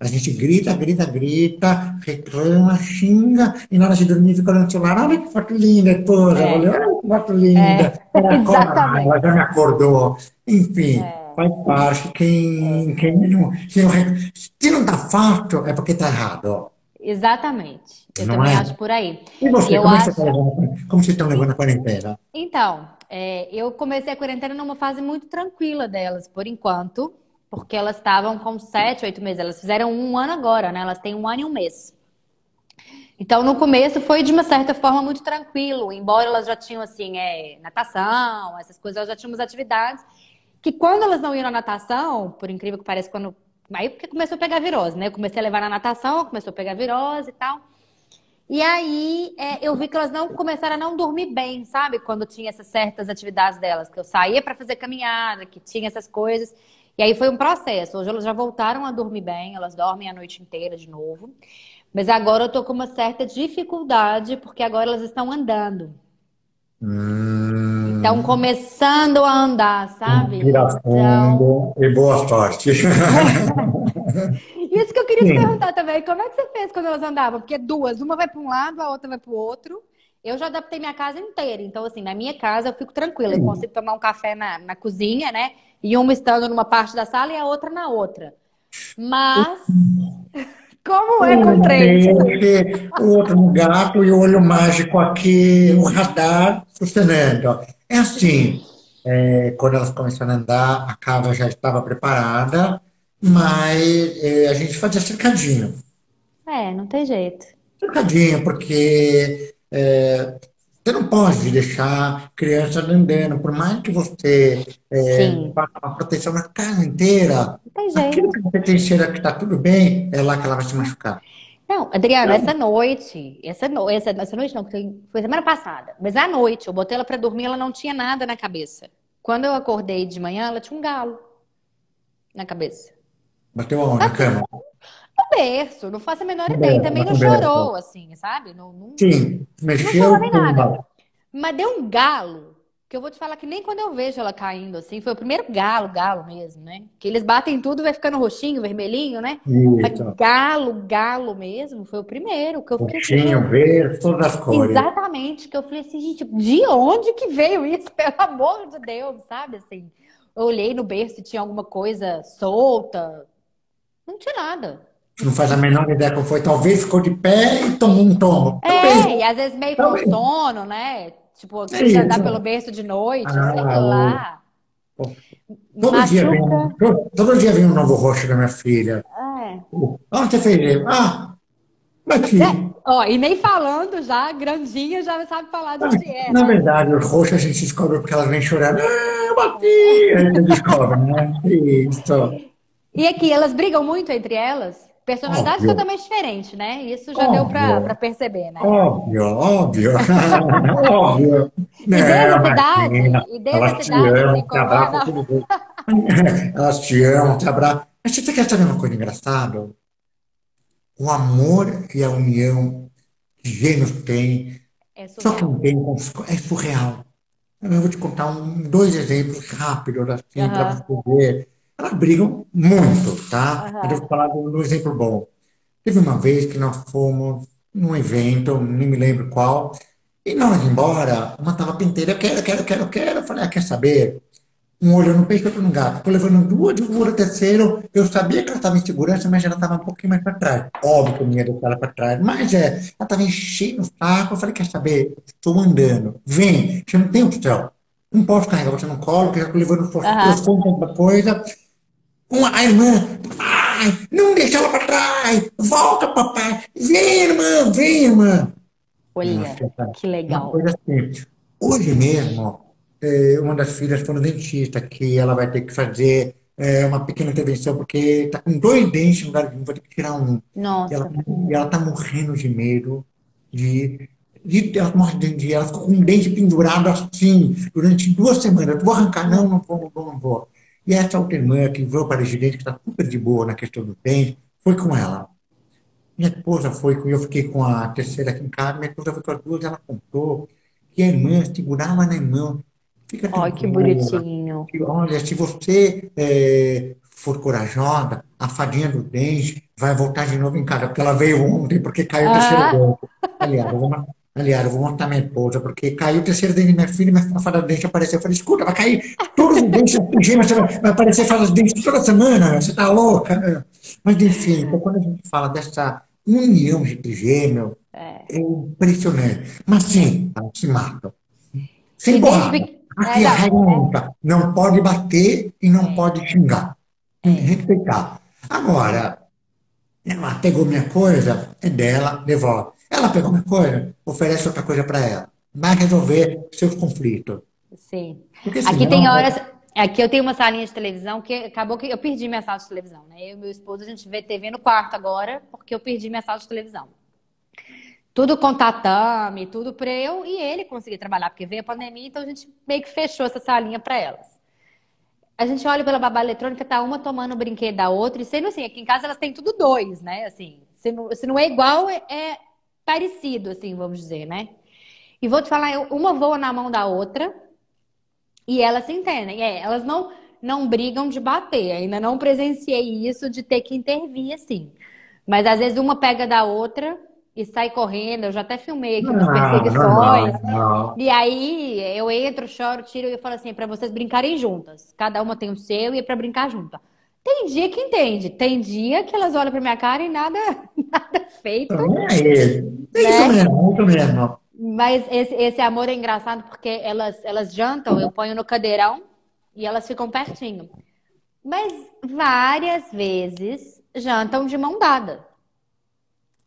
A gente grita, grita, grita, reclama, xinga, e na hora de dormir fica olhando o celular, olha que foto linda, esposa, É. olha, olha que foto linda, É, ela ela já me acordou, enfim, É. faz parte, quem, quem não, se não, rec- se não tá fácil, é porque tá errado. Exatamente. Eu Não também é? acho por aí. E você, Eu como é que você acho. tá levando, como vocês estão levando a quarentena? Então, é, eu comecei a quarentena numa fase muito tranquila delas, por enquanto, porque elas estavam com sete, oito meses. Elas fizeram um ano agora, né? Elas têm um ano e um mês. Então, no começo foi de uma certa forma muito tranquilo, embora elas já tinham, assim, é, natação, essas coisas, elas já tinham umas atividades que quando elas não iam na natação, por incrível que pareça, quando Aí porque começou a pegar virose, né? Eu comecei a levar na natação, começou a pegar virose e tal. E aí é, eu vi que elas não começaram a não dormir bem, sabe? Quando tinha essas certas atividades delas, que eu saía para fazer caminhada, que tinha essas coisas. E aí foi um processo. Hoje elas já voltaram a dormir bem, elas dormem a noite inteira de novo. Mas agora eu tô com uma certa dificuldade, porque agora elas estão andando. Hum, Estão começando a andar, sabe? respira Então, fundo e boa sorte. isso que eu queria te Sim. perguntar também. Como é que você fez quando elas andavam? Porque duas, uma vai para um lado, a outra vai para o outro. Eu já adaptei minha casa inteira. Então, assim, na minha casa eu fico tranquila. Eu consigo tomar um café na, na cozinha, né? E uma estando numa parte da sala e a outra na outra. Mas, como é com três? O outro no gato e o olho mágico aqui, o radar funcionando. É assim, é, quando elas começaram a andar, a casa já estava preparada, mas é, a gente fazia cercadinho. É, não tem jeito. Cercadinho, porque é, você não pode deixar criança andando, por mais que você é, faça uma proteção na casa inteira, não tem aquilo jeito. que você tem cheiro que está tudo bem, é lá que ela vai se machucar. Não, Adriano, essa noite, essa, no, essa, essa noite não, foi foi semana passada, mas à noite, eu botei ela pra dormir, ela não tinha nada na cabeça. Quando eu acordei de manhã, ela tinha um galo na cabeça. Bateu aonde? Tá Na cama? No berço, não faço a menor No ideia. E berço, também não no berço. chorou, assim, sabe? Não, não, Sim, não mexeu chorou nem nada. Mas deu um galo, que eu vou te falar que nem quando eu vejo ela caindo, assim, foi o primeiro galo, galo mesmo, né? Que eles batem tudo, vai ficando roxinho, vermelhinho, né? Galo, galo mesmo, foi o primeiro, que eu fiquei assim, roxinho, verde, todas as cores. Exatamente, que eu falei assim, gente, de onde que veio isso? Pelo amor de Deus, sabe? Assim, eu olhei no berço e tinha alguma coisa solta. Não tinha nada. Não faz a menor ideia como foi. Talvez ficou de pé e tomou um tombo. É, e às vezes meio com sono, né? Tipo, É quis andar pelo berço de noite, sei Ah, lá. todo dia vem, um- todo, todo dia vem um novo roxo da minha filha. É. Onde você fez? Ah, bati. É, Ó, e nem falando já, grandinha já sabe falar de onde é, Na verdade, os roxos a gente descobre porque elas vêm chorando. Ah, eu bati! A gente descobre, né? Isso. E aqui, elas brigam muito entre elas? Personalidades Óbvio. totalmente diferentes, né? Isso já deu Óbvio. pra perceber, né? Óbvio, óbvio. Óbvio. E desde Não, essa idade, imagina. e desde Elas essa te idade, assim, amam, te é, abraçam. Elas te amam, te abraçam. Mas você quer saber uma coisa engraçada? O amor e a união que gêmeos têm, É só não tem é surreal. Eu vou te contar um, dois exemplos rápidos, assim, para Aham, você ver. Elas brigam muito, tá? Mas eu vou falar de um exemplo bom. Teve uma vez que nós fomos num evento, nem me lembro qual, e ir embora, uma tava penteira, eu quero, quero, quero, quero. Eu falei, ah, quer saber? Um olho no peixe, outro no gato. Tô levando duas, de um olho terceiro. Eu sabia que ela estava em segurança, mas ela estava um pouquinho mais para trás. Óbvio que eu não ia deixar ela para trás, mas é, ela estava enchendo o saco. Eu falei, quer saber? Estou andando. Vem, você não tem opção. Não posso carregar você no colo, porque eu estou levando aham. tanta coisa. Uma, a irmã, papai, não deixa ela para trás. Volta, papai. Vem, irmã, vem, irmã. Olha, Nossa, que uma legal. assim. Hoje mesmo, eh, uma das filhas foi no dentista, que ela vai ter que fazer eh, uma pequena intervenção, porque está com dois dentes no lugar de um, vai ter que tirar um. Nossa. e ela tá morrendo de medo de, de ela morre de, de- ela ficou com um dente pendurado assim durante duas semanas. Vou arrancar, não, não vou, não vou. E essa outra irmã que veio para de dente, que está super de boa na questão do dente, foi com ela. Minha esposa foi, com- eu fiquei com a terceira aqui em casa, minha esposa foi com as duas, ela contou que a irmã segurava na irmã. Fica Ai, que tranquila, bonitinho. que, olha, se você eh, for corajosa, a fadinha do dente vai voltar de novo em casa, porque ela veio ontem, porque caiu Ah, dente. Aliás, eu vou, ma- aliás, eu vou mostrar minha esposa, porque caiu o terceiro dente de minha filha e minha fada dente apareceu. Eu falei, escuta, vai cair todos os dentes, gêmeas, vai vai aparecer fada de dente toda semana, você tá louca? Mas, enfim, então, quando a gente fala dessa união de trigêmeo, é. é impressionante. Mas sim, se matam. Sem porrada. pequeno. É, Aqui a não, regra é única. Não pode bater e não pode xingar. Tem que é. respeitar. Agora, ela pegou minha coisa, é dela, devolve. Ela pegou minha coisa, oferece outra coisa para ela. Vai resolver seus conflitos. Sim. Porque Aqui tem horas, Aqui eu tenho uma salinha de televisão que acabou que eu perdi minha sala de televisão, né? Eu e meu esposo, a gente vê TV no quarto agora, porque eu perdi minha sala de televisão. Tudo com tatame, tudo para eu e ele conseguir trabalhar, porque veio a pandemia, então a gente meio que fechou essa salinha para elas. A gente olha pela babá eletrônica, tá uma tomando o brinquedo da outra, e sendo assim, aqui em casa elas têm tudo dois, né? Assim, se não, se não é igual, é, é parecido, assim, vamos dizer, né? E vou te falar, uma voa na mão da outra e elas se entendem. É, elas não, não brigam de bater. Ainda não presenciei isso de ter que intervir, assim. Mas às vezes uma pega da outra e sai correndo. Eu já até filmei aqui umas perseguições. Não, não. E aí eu entro, choro, tiro e eu falo assim, é para vocês brincarem juntas. Cada uma tem o seu e é para brincar junto. Tem dia que entende, tem dia que elas olham pra minha cara e nada, nada feito. É, é isso mesmo, isso mesmo. Mas esse, esse amor é engraçado porque elas, elas jantam, eu ponho no cadeirão e elas ficam pertinho. Mas várias vezes jantam de mão dada.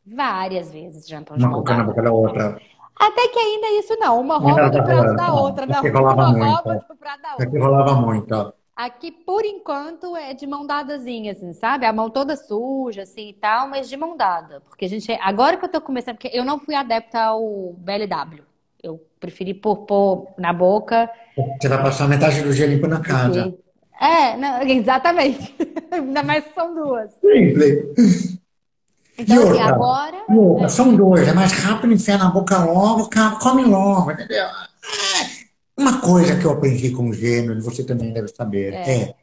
Várias vezes jantam de Uma mão boca na dada. boca da outra. Até que ainda isso não. Uma rouba Não, do não, prato não, da não. outra. Não, Aqui uma rouba do prato da Aqui outra. rolava muito. Aqui, por enquanto, é de mão dadazinha, assim, sabe? A mão toda suja, assim, e tal, mas de mão dada. Porque a gente... Agora que eu tô começando... Porque eu não fui adepta ao BLW. Eu preferi pôr, pôr na boca. Você vai passar metade do dia limpo na casa. É, não, exatamente. Ainda mais que são duas. Simples. Então, E assim, agora... Outra, São dois, é mais rápido, enfia na boca logo, come logo, entendeu? É, Uma coisa que eu aprendi com o gênero, e você também deve saber, é,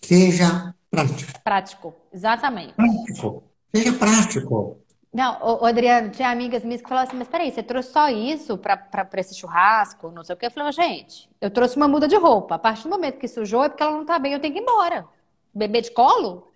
seja prático. Prático. Exatamente. Prático. Seja prático. Não, ô, ô, Adriano, tinha amigas minhas que falavam assim, mas peraí, você trouxe só isso pra esse churrasco, não sei o quê? Eu falei, gente, eu trouxe uma muda de roupa. A partir do momento que sujou é porque ela não tá bem, eu tenho que ir embora. Bebê de colo,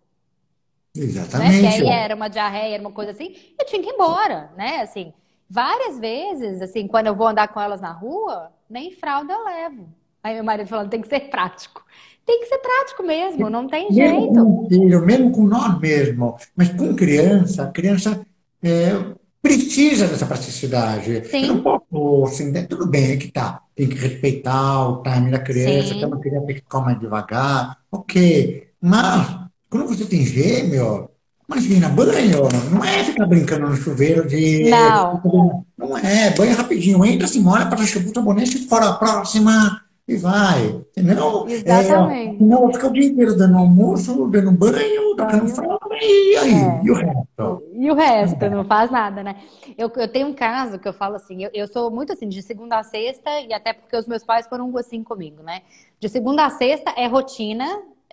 né? Que Exatamente. aí era uma diarreia, era uma coisa assim, eu tinha que ir embora, né? Assim, várias vezes, assim, quando eu vou andar com elas na rua, nem fralda eu levo. Aí meu marido falando, tem que ser prático. Tem que ser prático mesmo, não tem Mesmo jeito. com filho, mesmo com nós mesmo, mas com criança, a criança é, precisa dessa praticidade. Sim. Eu não posso, assim, né, tudo bem, é que tá, tem que respeitar o time da criança, Sim. tem uma criança que come mais devagar, ok. Mas, quando você tem gêmeo, imagina, banho, não é ficar brincando no chuveiro de. Não. Não é, banho rapidinho, entra, se molha, para o sabonete, fora a próxima. E vai, entendeu? Exatamente. É, senão fica o dia inteiro dando almoço, dando banho, tocando Banho. fralda, e aí? É. E o resto? E o resto, não faz nada, né? Eu, eu tenho um caso que eu falo assim, eu, eu sou muito assim, de segunda a sexta, e até porque os meus pais foram assim comigo, né? De segunda a sexta é rotina,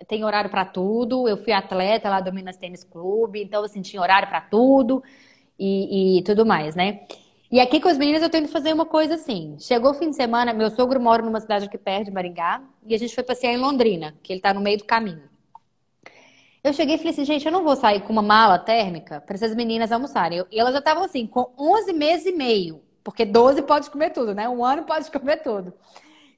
tem horário pra tudo. Eu fui atleta lá do Minas Tênis Clube, então assim, tinha horário pra tudo e, e tudo mais, né? E aqui com as meninas eu tento fazer uma coisa assim. Chegou o fim de semana, meu sogro mora numa cidade aqui perto de Maringá, e a gente foi passear em Londrina, que ele tá no meio do caminho. Eu cheguei e falei assim, gente, eu não vou sair com uma mala térmica para essas meninas almoçarem. Eu- E elas já estavam assim, com 11 meses e meio, porque 12 pode comer tudo, né? Um ano pode comer tudo.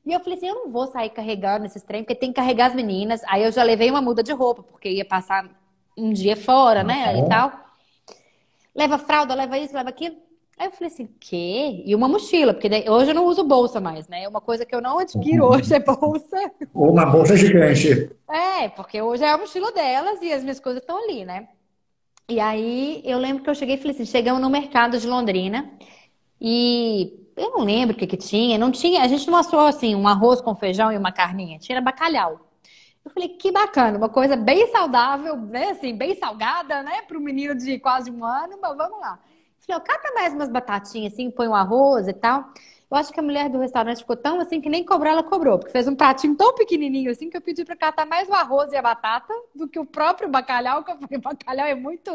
E eu falei assim, eu não vou sair carregando esses trem, porque tem que carregar as meninas. Aí eu já levei uma muda de roupa, porque ia passar um dia fora, né? E tal. Leva fralda, leva isso, leva aquilo. Aí eu falei assim, quê? E uma mochila, porque hoje eu não uso bolsa mais, né? Uma coisa que eu não adquiro hoje é bolsa. Ou uma bolsa gigante. É, porque hoje é a mochila delas e as minhas coisas estão ali, né? E aí eu lembro que eu cheguei e falei assim, chegamos no mercado de Londrina e eu não lembro o que que tinha, não tinha, a gente não assou assim um arroz com feijão e uma carninha, tinha bacalhau. Eu falei, que bacana, uma coisa bem saudável, né? Assim, bem salgada, né? Para um menino de quase um ano, mas vamos lá. Falei, ó, cata mais umas batatinhas assim, põe um arroz e tal. Eu acho que a mulher do restaurante ficou tão assim que nem cobrou, ela cobrou, porque fez um pratinho tão pequenininho assim que eu pedi para catar mais o arroz e a batata do que o próprio bacalhau, que eu falei, bacalhau é muito.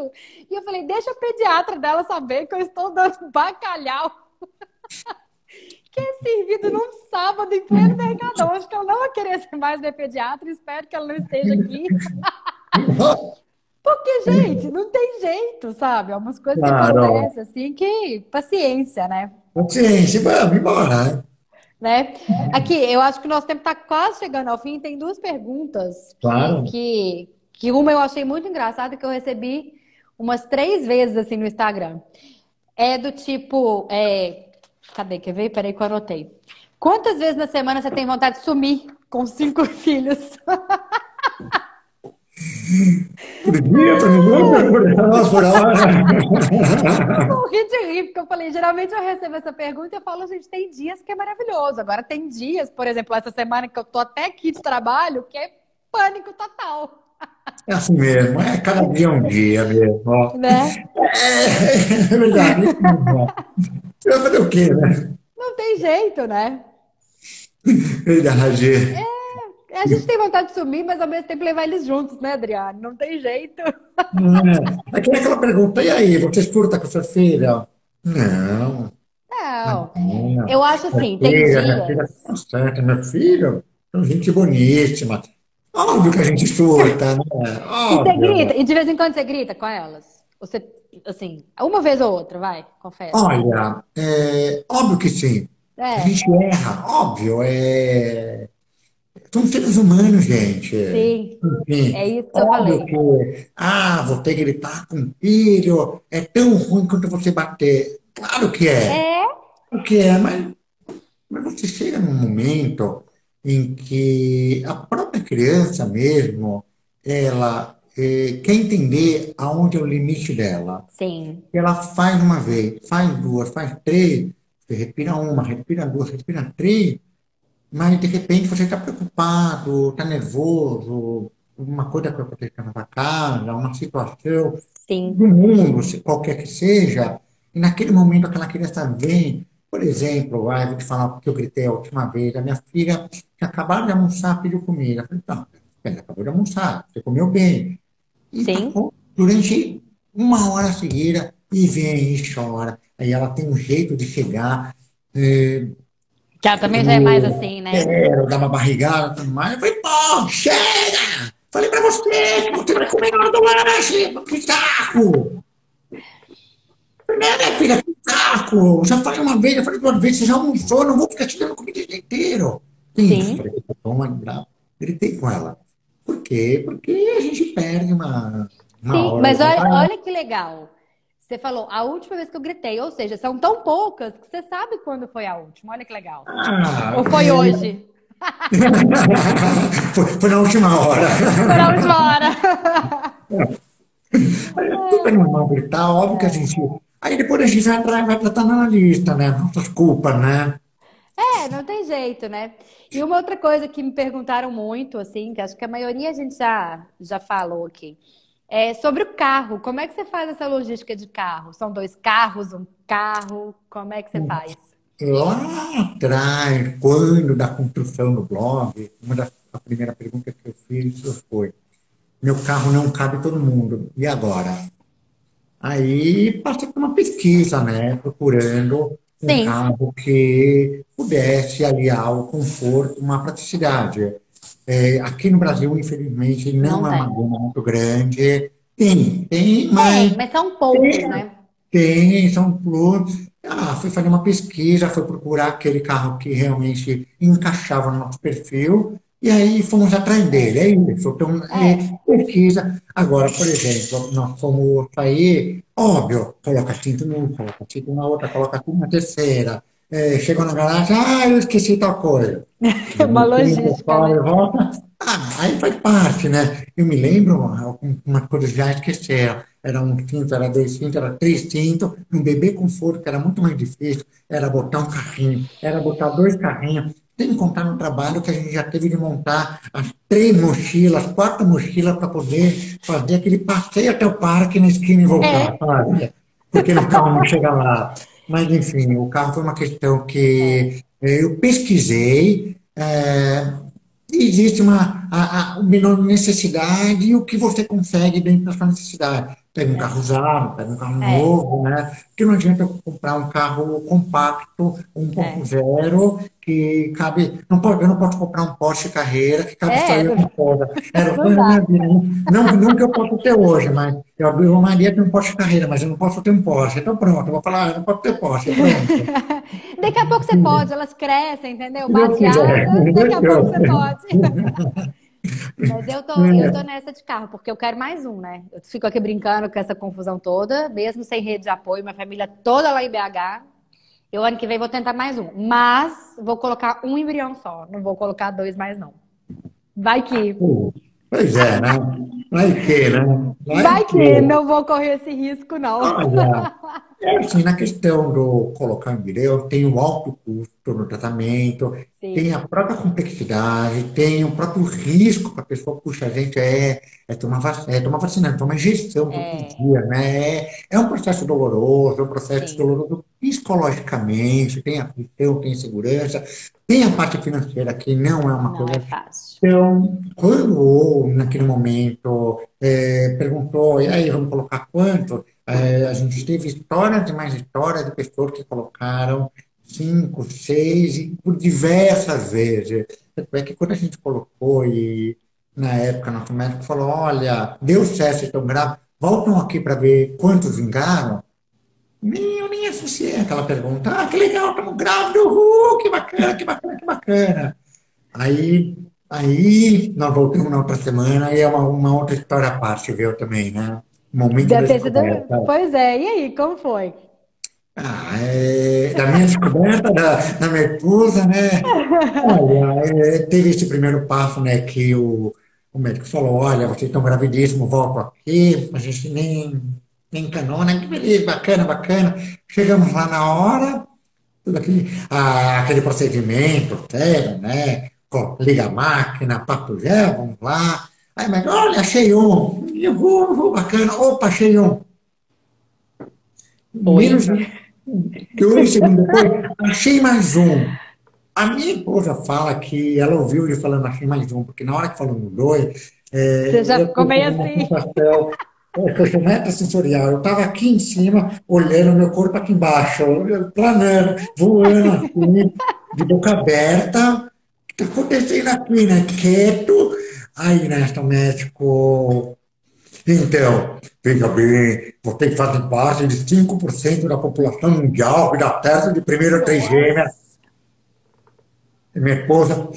E eu falei, deixa a pediatra dela saber que eu estou dando bacalhau. que é servido num sábado em pleno mercadão. Acho que ela não vai querer ser mais minha pediatra, espero que ela não esteja aqui. Porque, gente, não tem jeito, sabe? É umas coisas que Claro. acontecem, assim, que paciência, né? Paciência, vamos embora. né? Aqui, eu acho que o nosso tempo está quase chegando ao fim. Tem duas perguntas que, Claro. que, que uma eu achei muito engraçada, que eu recebi umas três vezes assim no Instagram. É do tipo, é... cadê? Quer ver? Peraí que eu anotei. Quantas vezes na semana você tem vontade de sumir? com cinco filhos. Por dia, por minuto, por hora, por hora. Eu morri de rir, porque eu falei, geralmente eu recebo essa pergunta e eu falo, gente, tem dias que é maravilhoso. Agora tem dias, por exemplo, essa semana que eu tô até aqui de trabalho, que é pânico total. É assim mesmo, é cada dia é um dia mesmo. ó. Né? É, é verdade. Você vai fazer o quê, né? Não tem jeito, né? Verdade. A gente tem vontade de sumir, mas ao mesmo tempo levar eles juntos, né, Adriano? Não tem jeito. É. Aqui é aquela pergunta, e aí, você curta com sua filha? Não. Não. não. Eu acho assim, tem Minha filha, minha filha dias. tá certa, meu filho, é gente boníssima. Óbvio que a gente surta, né? E você Óbvio. grita, e de vez em quando você grita com elas? Você, assim, uma vez ou outra, vai, confessa. Olha, é, óbvio que sim. A É, gente erra, óbvio. É... Somos seres humanos, gente. sim, Enfim, é isso que eu falei. que, ah, vou ter que gritar com o filho, é tão ruim quanto você bater. Claro que é, É, claro que é, mas, mas você chega num momento em que a própria criança mesmo, ela eh, quer entender aonde é o limite dela. sim, Ela faz uma vez, faz duas, faz três, você respira uma, respira duas, respira três, mas de repente você está preocupado, está nervoso, uma coisa que aconteceu na sua casa, uma situação sim, do mundo, qualquer que seja, e naquele momento aquela criança vem, por exemplo, vai, vou te falar porque eu gritei a última vez, a minha filha tinha acabado de almoçar, pediu comida. Eu falei, não, ela acabou de almoçar, você comeu bem. E sim. ficou durante uma hora seguida e vem e chora. Aí ela tem um jeito de chegar, eh, Que ela também já é mais assim, né? quero dar uma barrigada e tudo mais. Eu falei, pô, chega! Falei pra você que você vai comer na hora do lanche, que saco! Né, minha filha, saco! Já falei uma vez, já falei duas vezes, você já almoçou, não vou ficar te dando comida o dia inteiro. Sim. Falei, toma, bravo. Gritei com ela. Por quê? Porque a gente perde uma, uma Sim, mas olha, olha que legal. Você falou, a última vez que eu gritei, ou seja, são tão poucas que você sabe quando foi a última. Olha que legal. Ah, Ou foi é. hoje? Foi, foi na última hora. Foi na última hora. É super normal gritar, óbvio que a gente. Aí depois a gente vai, vai, vai tratando na lista, né? Nossas culpas, né? É, não tem jeito, né? E uma outra coisa que me perguntaram muito, assim, que acho que a maioria a gente já, já falou aqui, é sobre o carro. Como é que você faz essa logística de carro? São dois carros, um carro? Como é que você faz? Lá atrás, quando da construção do blog, uma das a primeira pergunta que eu fiz foi: meu carro não cabe todo mundo, e agora? Aí passei por uma pesquisa, né? Procurando um Sim. carro que pudesse aliar o conforto, uma praticidade. É, aqui no Brasil, infelizmente, não, Não é tem. uma gama muito grande. Tem, tem, mas Tem, mas são poucos, né? tem, são plus. Ah, fui fazer uma pesquisa, fui procurar aquele carro que realmente encaixava no nosso perfil, e aí fomos atrás dele, é isso. Então, é, pesquisa. Agora, por exemplo, nós fomos sair, óbvio, coloca cinto num, coloca cinto na outra, coloca cinto na terceira. É, chegou na garagem, ah, eu esqueci tal coisa. É uma logística, Fala, né? volta. Ah, aí faz parte, né? Eu me lembro, uma coisa já esqueceram. Era um cinto, era dois cintos, era três cintos. Um bebê conforto, que era muito mais difícil, era botar um carrinho, era botar dois carrinhos. Sem contar no trabalho que a gente já teve de montar as três mochilas, quatro mochilas para poder fazer aquele passeio até o parque na esquina e voltar, sabe? Porque carro não chega lá. Mas, enfim, o carro foi uma questão que eh, eu pesquisei. eh, existe uma, a, a, necessidade e o que você consegue dentro da sua necessidade. Pega um carro usado, pega um carro É. novo, né? Porque não adianta eu comprar um carro compacto, 1.0, que cabe. Não pode, eu não posso comprar um Porsche Carreira que cabe É, só eu esposa. Era o minha vida. Não, não que eu possa ter hoje, mas eu abri uma Maria tem um Porsche Carreira, mas eu não posso ter um Porsche. Então pronto, eu vou falar, ah, eu não posso ter Porsche. Pronto. Daqui a pouco você pode, elas crescem, entendeu? Se Deus quiser. Baseada, daqui a pouco você pode. Mas eu tô, eu tô nessa de carro, porque eu quero mais um, né? Eu fico aqui brincando com essa confusão toda, mesmo sem rede de apoio, minha família toda lá em BH. Eu ano que vem vou tentar mais um. Mas vou colocar um embrião só. Não vou colocar dois mais, não. Vai que. Pois é, né? Vai que, né? Vai, Vai que. que. não vou correr esse risco, não. Olha, é assim, na questão do colocar embrião, tem o alto custo no tratamento, Sim. tem a própria complexidade, tem o próprio risco para a pessoa, puxa, a gente é, é tomar vacina, é tomar vacina, tomar injeção todo é. dia, né? É, é um processo doloroso, é um processo Sim. doloroso psicologicamente, tem aflição, tem segurança, tem a parte financeira que não é uma não coisa. É fácil. Então, quando naquele momento é, perguntou, e aí, vamos colocar quanto? É, a gente teve histórias e mais histórias de pessoas que colocaram cinco, seis, e por diversas vezes. É que quando a gente colocou, e na época nosso médico falou: olha, deu certo, estão graves, voltam aqui para ver quantos vingaram. Nem, eu nem associei aquela pergunta. Ah, que legal, estamos grávidos, uhul, que bacana, que bacana, que bacana. Aí, aí nós voltamos na outra semana e é uma, uma outra história à parte, viu, também, né? Momento ter sido... Pois é, e aí, como foi? Ah, é, da minha descoberta, da, da minha esposa, né? Olha, é, teve esse primeiro passo, né, que o, o médico falou, olha, vocês estão gravidíssimos, volto aqui, a gente nem, nem encanou, né? Que beleza, bacana, bacana. Chegamos lá na hora, tudo aquele, ah, aquele procedimento sério, né? Liga a máquina, papo gel, vamos lá. Aí, mas olha, achei um. Eu vou, vou, bacana. Opa, achei um. Menos dois segundos depois, achei mais um. A minha esposa fala que ela ouviu ele falando achei mais um, porque na hora que falou no dois. É, Você já ficou meio assim. É, sensorial. Eu estava aqui em cima, olhando meu corpo aqui embaixo, planando, voando assim, de boca aberta. O que está acontecendo aqui, né? Quieto Aí, né, médico. Então, veja bem, vocês fazem parte de 5% da população mundial que dá certo de primeira trigêmea. E minha esposa,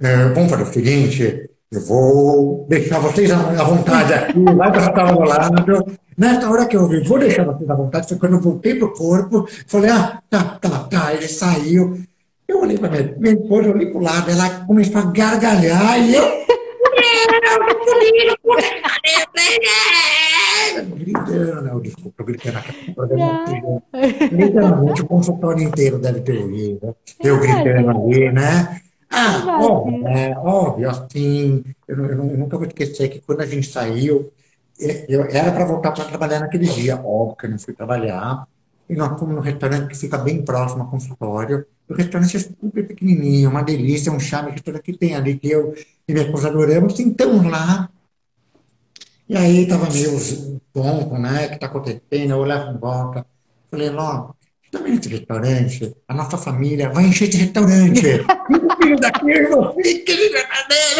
é, vamos fazer o seguinte, eu vou deixar vocês à vontade aqui, para estar do lado. Nessa hora que eu vi, vou deixar vocês à vontade, foi quando eu voltei para o corpo, falei, ah, tá, tá, tá, ele saiu. Eu olhei para minha, minha esposa, eu olhei para o lado, ela começou a gargalhar e eu. Gritando, né? Desculpa, gritando aqui. Literalmente o consultório inteiro deve ter ouvido. Né? Eu gritando ali, né? Ah, óbvio, né? óbvio, assim, eu, eu, eu, nunca vou esquecer que quando a gente saiu, eu, era para voltar para trabalhar naquele dia, óbvio que eu não fui trabalhar, e nós fomos num restaurante que fica bem próximo ao consultório. O restaurante é super pequenininho, uma delícia, um charme, restaurante que tem ali, que eu e minha esposa adoramos. Então lá, e aí estava meio tonto, né? O que está acontecendo? Eu olhava em volta. Falei, Ló, também nesse restaurante, a nossa família vai encher de restaurante. meu filho querido, meu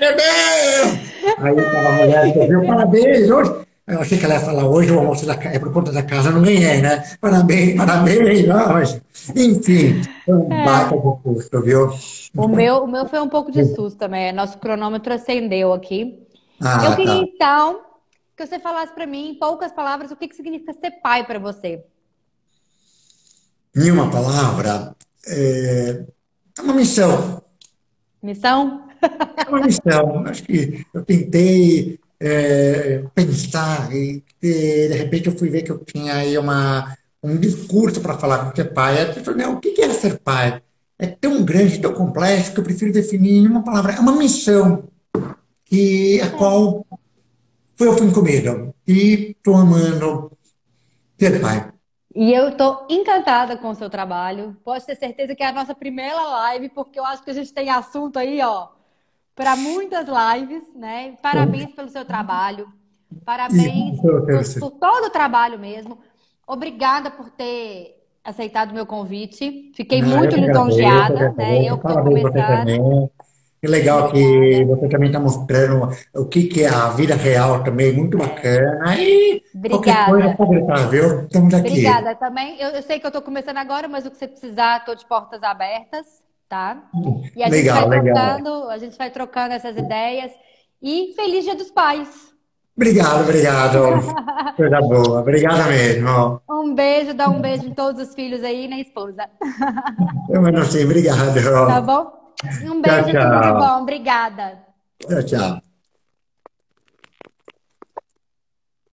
meu Deus. Aí estava a mulher, viu, parabéns, hoje. Eu achei que ela ia falar hoje o almoço da, é por conta da casa, não ganhei, né? Parabéns, parabéns, não, mas, enfim, foi um é. baita de custo, viu? O meu, o meu foi um pouco de susto também, nosso cronômetro acendeu aqui. Ah, Eu queria, tá. então, que você falasse para mim, em poucas palavras, o que, que significa ser pai para você. Em uma palavra, é, é uma missão. Missão? É uma missão. Acho que eu tentei é, pensar e, de repente eu fui ver que eu tinha aí uma, um discurso para falar com ser pai. Eu falei, o que é ser pai? É tão grande, tão complexo que eu prefiro definir em uma palavra. É uma missão que a qual foi eu fui incumbido e estou amando ser pai. E eu estou encantada com o seu trabalho. Pode ter certeza que é a nossa primeira live, porque eu acho que a gente tem assunto aí, ó, para muitas lives, né? Parabéns pelo seu trabalho. Parabéns por, por, todo o trabalho mesmo. Obrigada por ter aceitado o meu convite. Fiquei Não, muito lisonjeada, né? Eu estou começando. Que legal que você também está mostrando o que, que é a vida real também, muito bacana. E Obrigada. Qualquer coisa, é viu? Estamos aqui. Obrigada também. Eu, eu sei que eu estou começando agora, mas o que você precisar, estou de portas abertas, tá? E a legal, gente vai trocando, legal. a gente vai trocando essas ideias. E feliz Dia dos Pais. Obrigado, obrigado. Coisa boa. Obrigada mesmo. Um beijo, dá um beijo em todos os filhos aí e na esposa. Eu não sei. Assim, obrigado. Tá bom? Um beijo, tchau, tchau. tudo de bom. Obrigada. Tchau, tchau.